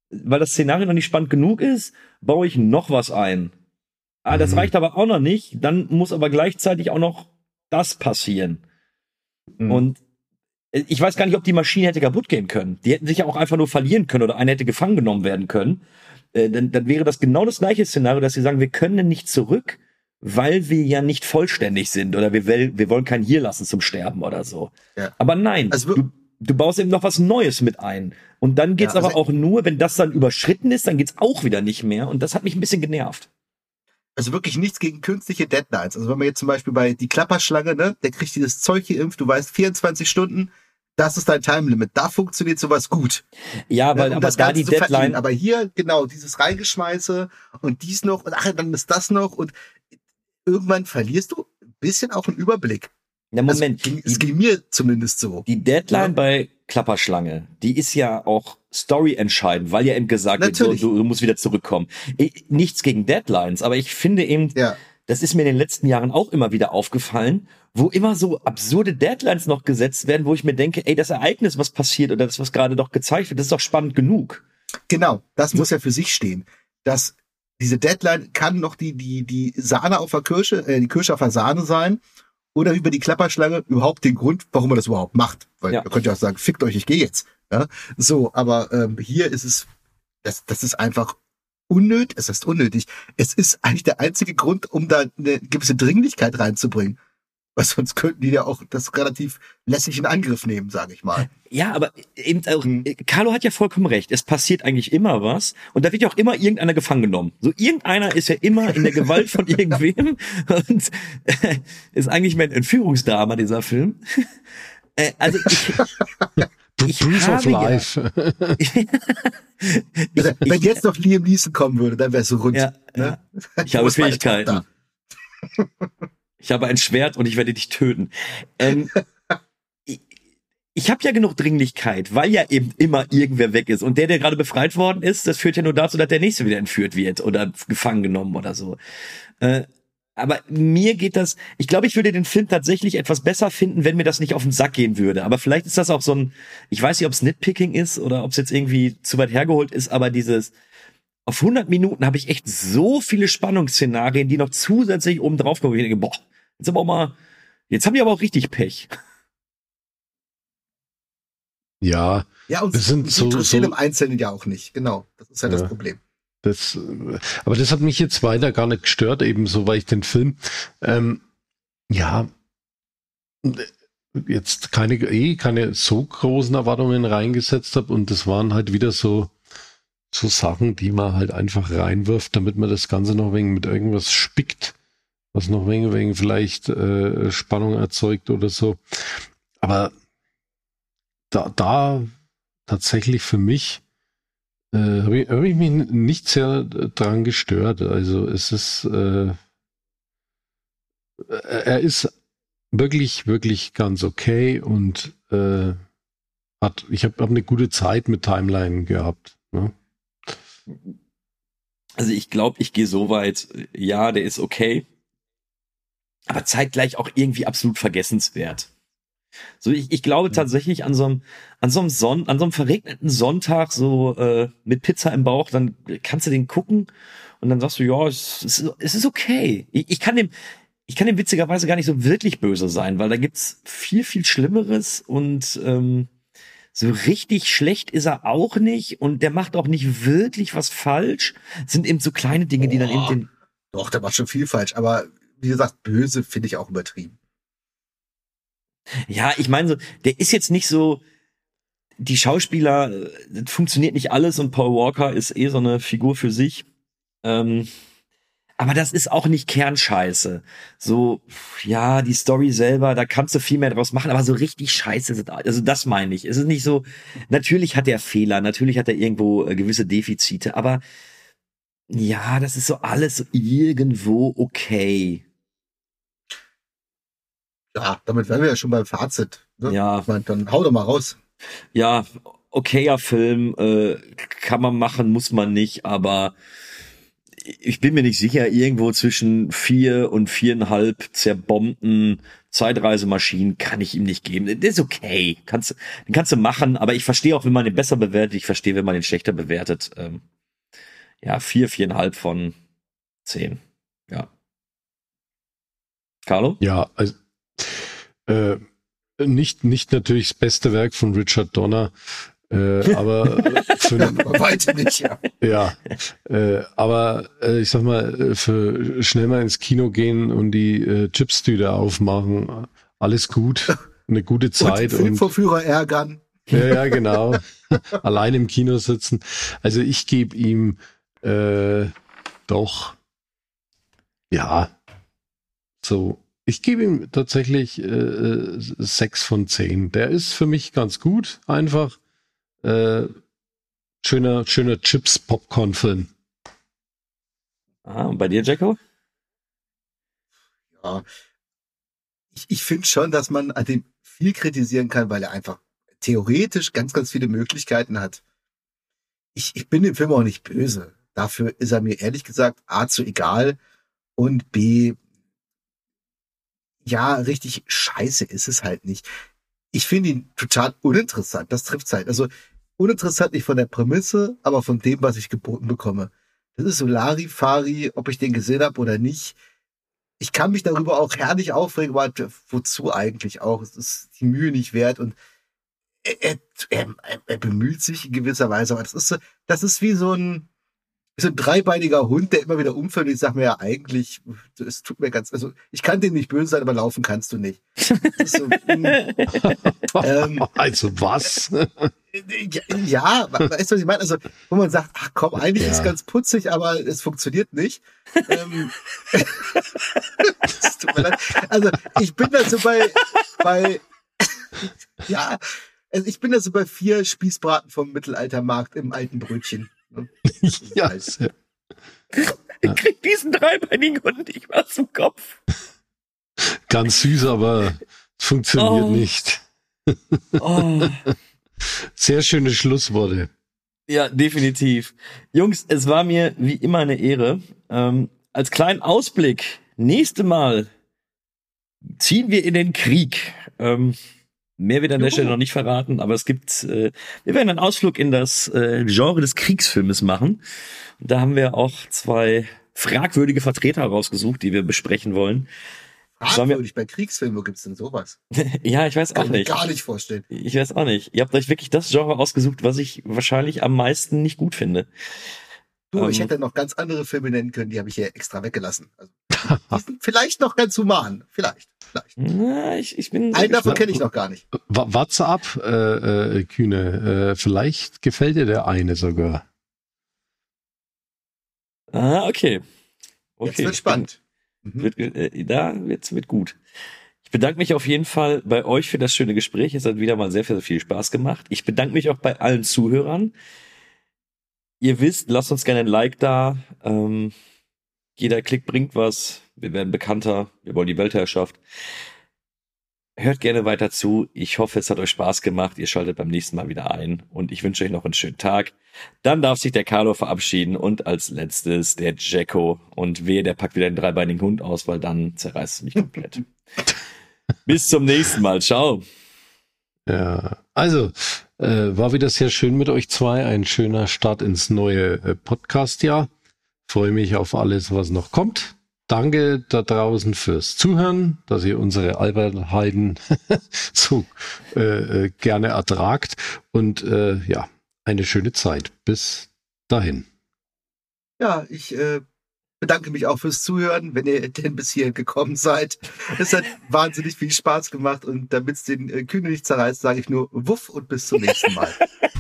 Weil das Szenario noch nicht spannend genug ist, baue ich noch was ein. Ah, das mhm. reicht aber auch noch nicht. Dann muss aber gleichzeitig auch noch das passieren. Mhm. Und ich weiß gar nicht, ob die Maschine hätte kaputt gehen können. Die hätten sich ja auch einfach nur verlieren können oder einer hätte gefangen genommen werden können. Äh, dann, dann wäre das genau das gleiche Szenario, dass sie sagen, wir können nicht zurück weil wir ja nicht vollständig sind oder wir, wir wollen keinen hier lassen zum Sterben oder so. Ja. Aber nein, also, du, du baust eben noch was Neues mit ein. Und dann geht's ja, also aber auch nur, wenn das dann überschritten ist, dann geht's auch wieder nicht mehr. Und das hat mich ein bisschen genervt. Also wirklich nichts gegen künstliche Deadlines. Also wenn man jetzt zum Beispiel bei die Klapperschlange, ne, der kriegt dieses Zeug geimpft, du weißt 24 Stunden, das ist dein Time Limit. Da funktioniert sowas gut. Ja, weil um aber da die Deadline. Aber hier genau dieses Reingeschmeiße und dies noch und ach, dann ist das noch und irgendwann verlierst du ein bisschen auch einen Überblick. Na Moment, also, es ging mir zumindest so. Die Deadline ja. bei Klapperschlange, die ist ja auch Story entscheidend, weil ja eben gesagt Natürlich. wird, du, du, musst wieder zurückkommen. Ich, nichts gegen Deadlines, aber ich finde eben, ja. das ist mir in den letzten Jahren auch immer wieder aufgefallen, wo immer so absurde Deadlines noch gesetzt werden, wo ich mir denke, ey, das Ereignis, was passiert oder das, was gerade doch gezeigt wird, das ist doch spannend genug. Genau, das muss ja für sich stehen. Das, diese Deadline kann noch die, die, die Sahne auf der Kirsche, äh, die Kirsche auf der Sahne sein oder über die Klapperschlange überhaupt den Grund, warum man das überhaupt macht. Weil ja. ihr könnt ja auch sagen, fickt euch, ich gehe jetzt. Ja? So, aber ähm, hier ist es, das, das ist einfach unnötig, es ist unnötig. Es ist eigentlich der einzige Grund, um da eine gewisse Dringlichkeit reinzubringen. Weil sonst könnten die ja auch das relativ lässig in Angriff nehmen, sage ich mal. Ja, aber eben auch, hm. Carlo hat ja vollkommen recht. Es passiert eigentlich immer was und da wird ja auch immer irgendeiner gefangen genommen. So irgendeiner ist ja immer in der Gewalt von [laughs] irgendwem und äh, ist eigentlich mehr ein Entführungsdrama dieser Film. Äh, also ich, ich Proof of Life. [laughs] Ja, ich, Wenn jetzt noch Liam Neeson kommen würde, dann wäre es so rund. Ja, ne? ja. Ich habe Fähigkeiten. Ich habe ein Schwert und ich werde dich töten. Ähm, [laughs] ich ich habe ja genug Dringlichkeit, weil ja eben immer irgendwer weg ist. Und der, der gerade befreit worden ist, das führt ja nur dazu, dass der nächste wieder entführt wird oder gefangen genommen oder so. Äh, aber mir geht das, ich glaube, ich würde den Film tatsächlich etwas besser finden, wenn mir das nicht auf den Sack gehen würde. Aber vielleicht ist das auch so ein, ich weiß nicht, ob es Nitpicking ist oder ob es jetzt irgendwie zu weit hergeholt ist, aber dieses, auf 100 Minuten habe ich echt so viele Spannungsszenarien, die noch zusätzlich oben drauf kommen. Ich denke, boah, Jetzt aber auch mal, jetzt haben die aber auch richtig Pech. Ja. Ja, und das sind so, interessieren so, im Einzelnen ja auch nicht. Genau. Das ist ja, ja das Problem. Das, aber das hat mich jetzt weiter gar nicht gestört, ebenso, weil ich den Film, ähm, ja, jetzt keine, eh keine so großen Erwartungen reingesetzt habe und das waren halt wieder so, so Sachen, die man halt einfach reinwirft, damit man das Ganze noch wegen mit irgendwas spickt was noch wegen, wegen vielleicht äh, Spannung erzeugt oder so. Aber da, da tatsächlich für mich äh, habe ich, hab ich mich nicht sehr dran gestört. Also es ist, äh, er ist wirklich, wirklich ganz okay und äh, hat, ich habe hab eine gute Zeit mit Timeline gehabt. Ne? Also ich glaube, ich gehe so weit, ja, der ist okay aber zeitgleich auch irgendwie absolut vergessenswert. So, ich, ich glaube tatsächlich an so einem, an so einem Sonn, an so einem verregneten Sonntag, so äh, mit Pizza im Bauch, dann kannst du den gucken und dann sagst du, ja, es, es, es ist okay. Ich, ich kann dem, ich kann dem witzigerweise gar nicht so wirklich böse sein, weil da gibt's viel, viel Schlimmeres und ähm, so richtig schlecht ist er auch nicht und der macht auch nicht wirklich was falsch. Es sind eben so kleine Dinge, die dann eben den. Doch, der macht schon viel falsch, aber wie gesagt, böse finde ich auch übertrieben. Ja, ich meine so, der ist jetzt nicht so, die Schauspieler, das funktioniert nicht alles und Paul Walker ist eh so eine Figur für sich. Ähm, aber das ist auch nicht Kernscheiße. So, ja, die Story selber, da kannst du viel mehr draus machen, aber so richtig scheiße, also das meine ich. Es ist nicht so, natürlich hat er Fehler, natürlich hat er irgendwo äh, gewisse Defizite, aber ja, das ist so alles irgendwo okay. Ja, damit wären wir ja schon beim Fazit. Ne? Ja. Ich mein, dann hau doch mal raus. Ja, okayer Film, äh, kann man machen, muss man nicht, aber ich bin mir nicht sicher, irgendwo zwischen vier und viereinhalb zerbombten Zeitreisemaschinen kann ich ihm nicht geben. Das ist okay. Kannst, den kannst du machen, aber ich verstehe auch, wenn man den besser bewertet. Ich verstehe, wenn man den schlechter bewertet. Ähm, ja, vier, viereinhalb von zehn. Ja. Carlo? Ja, also, äh, nicht, nicht natürlich das beste Werk von Richard Donner, äh, aber [laughs] für [laughs] weiter nicht, ja. Ja, äh, aber äh, ich sag mal, für schnell mal ins Kino gehen und die äh, Chipstüte aufmachen, alles gut, eine gute Zeit. Und Filmvorführer ärgern. Ja, ja, genau. [laughs] Allein im Kino sitzen. Also ich gebe ihm äh, doch, ja, so. Ich gebe ihm tatsächlich äh, sechs von zehn. Der ist für mich ganz gut, einfach. Äh, schöner, schöner Chips-Popcorn-Film. Ah, und bei dir, Jacko? Ja. ich, ich finde schon, dass man an dem viel kritisieren kann, weil er einfach theoretisch ganz, ganz viele Möglichkeiten hat. Ich, ich bin dem Film auch nicht böse. Dafür ist er mir ehrlich gesagt A zu egal und B, ja, richtig scheiße ist es halt nicht. Ich finde ihn total uninteressant. Das trifft's halt. Also uninteressant nicht von der Prämisse, aber von dem, was ich geboten bekomme. Das ist so Larifari, ob ich den gesehen habe oder nicht. Ich kann mich darüber auch herrlich aufregen, aber wozu eigentlich auch? Es ist die Mühe nicht wert und er, er, er bemüht sich in gewisser Weise, aber das ist so, das ist wie so ein, so ein dreibeiniger Hund, der immer wieder umfällt. Und ich sag mir ja eigentlich, es tut mir ganz, also ich kann dem nicht böse sein, aber laufen kannst du nicht. So, [laughs] ähm, also was? ja, weißt du, was ich meine? Also, wo man sagt, ach komm, eigentlich ja. ist es ganz putzig, aber es funktioniert nicht. ähm. [laughs] Also, ich bin da so bei, bei, [laughs] ja, also ich bin da so bei vier Spießbraten vom Mittelaltermarkt im alten Brötchen. Ne? [laughs] ja. Ich krieg diesen dreibeinigen Hund nicht mehr aus dem Kopf. Ganz süß, aber funktioniert oh. nicht. oh. [laughs] Sehr schöne Schlussworte. Ja, definitiv. Jungs, es war mir wie immer eine Ehre. Ähm, als kleinen Ausblick, nächste Mal ziehen wir in den Krieg. Ähm, mehr wird an der Stelle noch nicht verraten, aber es gibt, äh, wir werden einen Ausflug in das äh, Genre des Kriegsfilmes machen. Und da haben wir auch zwei fragwürdige Vertreter rausgesucht, die wir besprechen wollen. Fragwürdig, bei Kriegsfilmen, wo gibt's denn sowas? [laughs] ja, ich weiß Kann auch nicht. Kann gar nicht vorstellen. Ich weiß auch nicht. Ihr habt euch wirklich das Genre ausgesucht, was ich wahrscheinlich am meisten nicht gut finde. Du, ähm, ich hätte noch ganz andere Filme nennen können, die habe ich hier extra weggelassen. Also, die sind vielleicht noch ganz human. Vielleicht. vielleicht. Na, ich, ich bin Einen davon kenne ich noch gar nicht. Warte ab, äh, äh, Kühne. Äh, vielleicht gefällt dir der eine sogar. Ah, okay. Okay. Jetzt wird spannend. Mhm. Wird, äh, da wird's wird gut. Ich bedanke mich auf jeden Fall bei euch für das schöne Gespräch. Es hat wieder mal sehr, sehr viel Spaß gemacht. Ich bedanke mich auch bei allen Zuhörern. Ihr wisst, lasst uns gerne ein Like da. Ähm, jeder Klick bringt was. Wir werden bekannter. Wir wollen die Weltherrschaft. Hört gerne weiter zu. Ich hoffe, es hat euch Spaß gemacht. Ihr schaltet beim nächsten Mal wieder ein. Und ich wünsche euch noch einen schönen Tag. Dann darf sich der Carlo verabschieden und als letztes der Jacko. Und wehe, der packt wieder den dreibeinigen Hund aus, weil dann zerreißt es mich komplett. [laughs] Bis zum nächsten Mal. Ciao. Ja, also äh, war wieder sehr schön mit euch zwei. Ein schöner Start ins neue äh, Podcast-Jahr. Freue mich auf alles, was noch kommt. Danke da draußen fürs Zuhören, dass ihr unsere Albertheiden [laughs] so äh, äh, gerne ertragt und äh, ja, eine schöne Zeit. Bis dahin. Ja, ich äh, bedanke mich auch fürs Zuhören, wenn ihr denn bis hier gekommen seid. Es hat [laughs] wahnsinnig viel Spaß gemacht und damit es den äh, Kühne nicht zerreißt, sage ich nur Wuff und bis zum nächsten Mal. [laughs]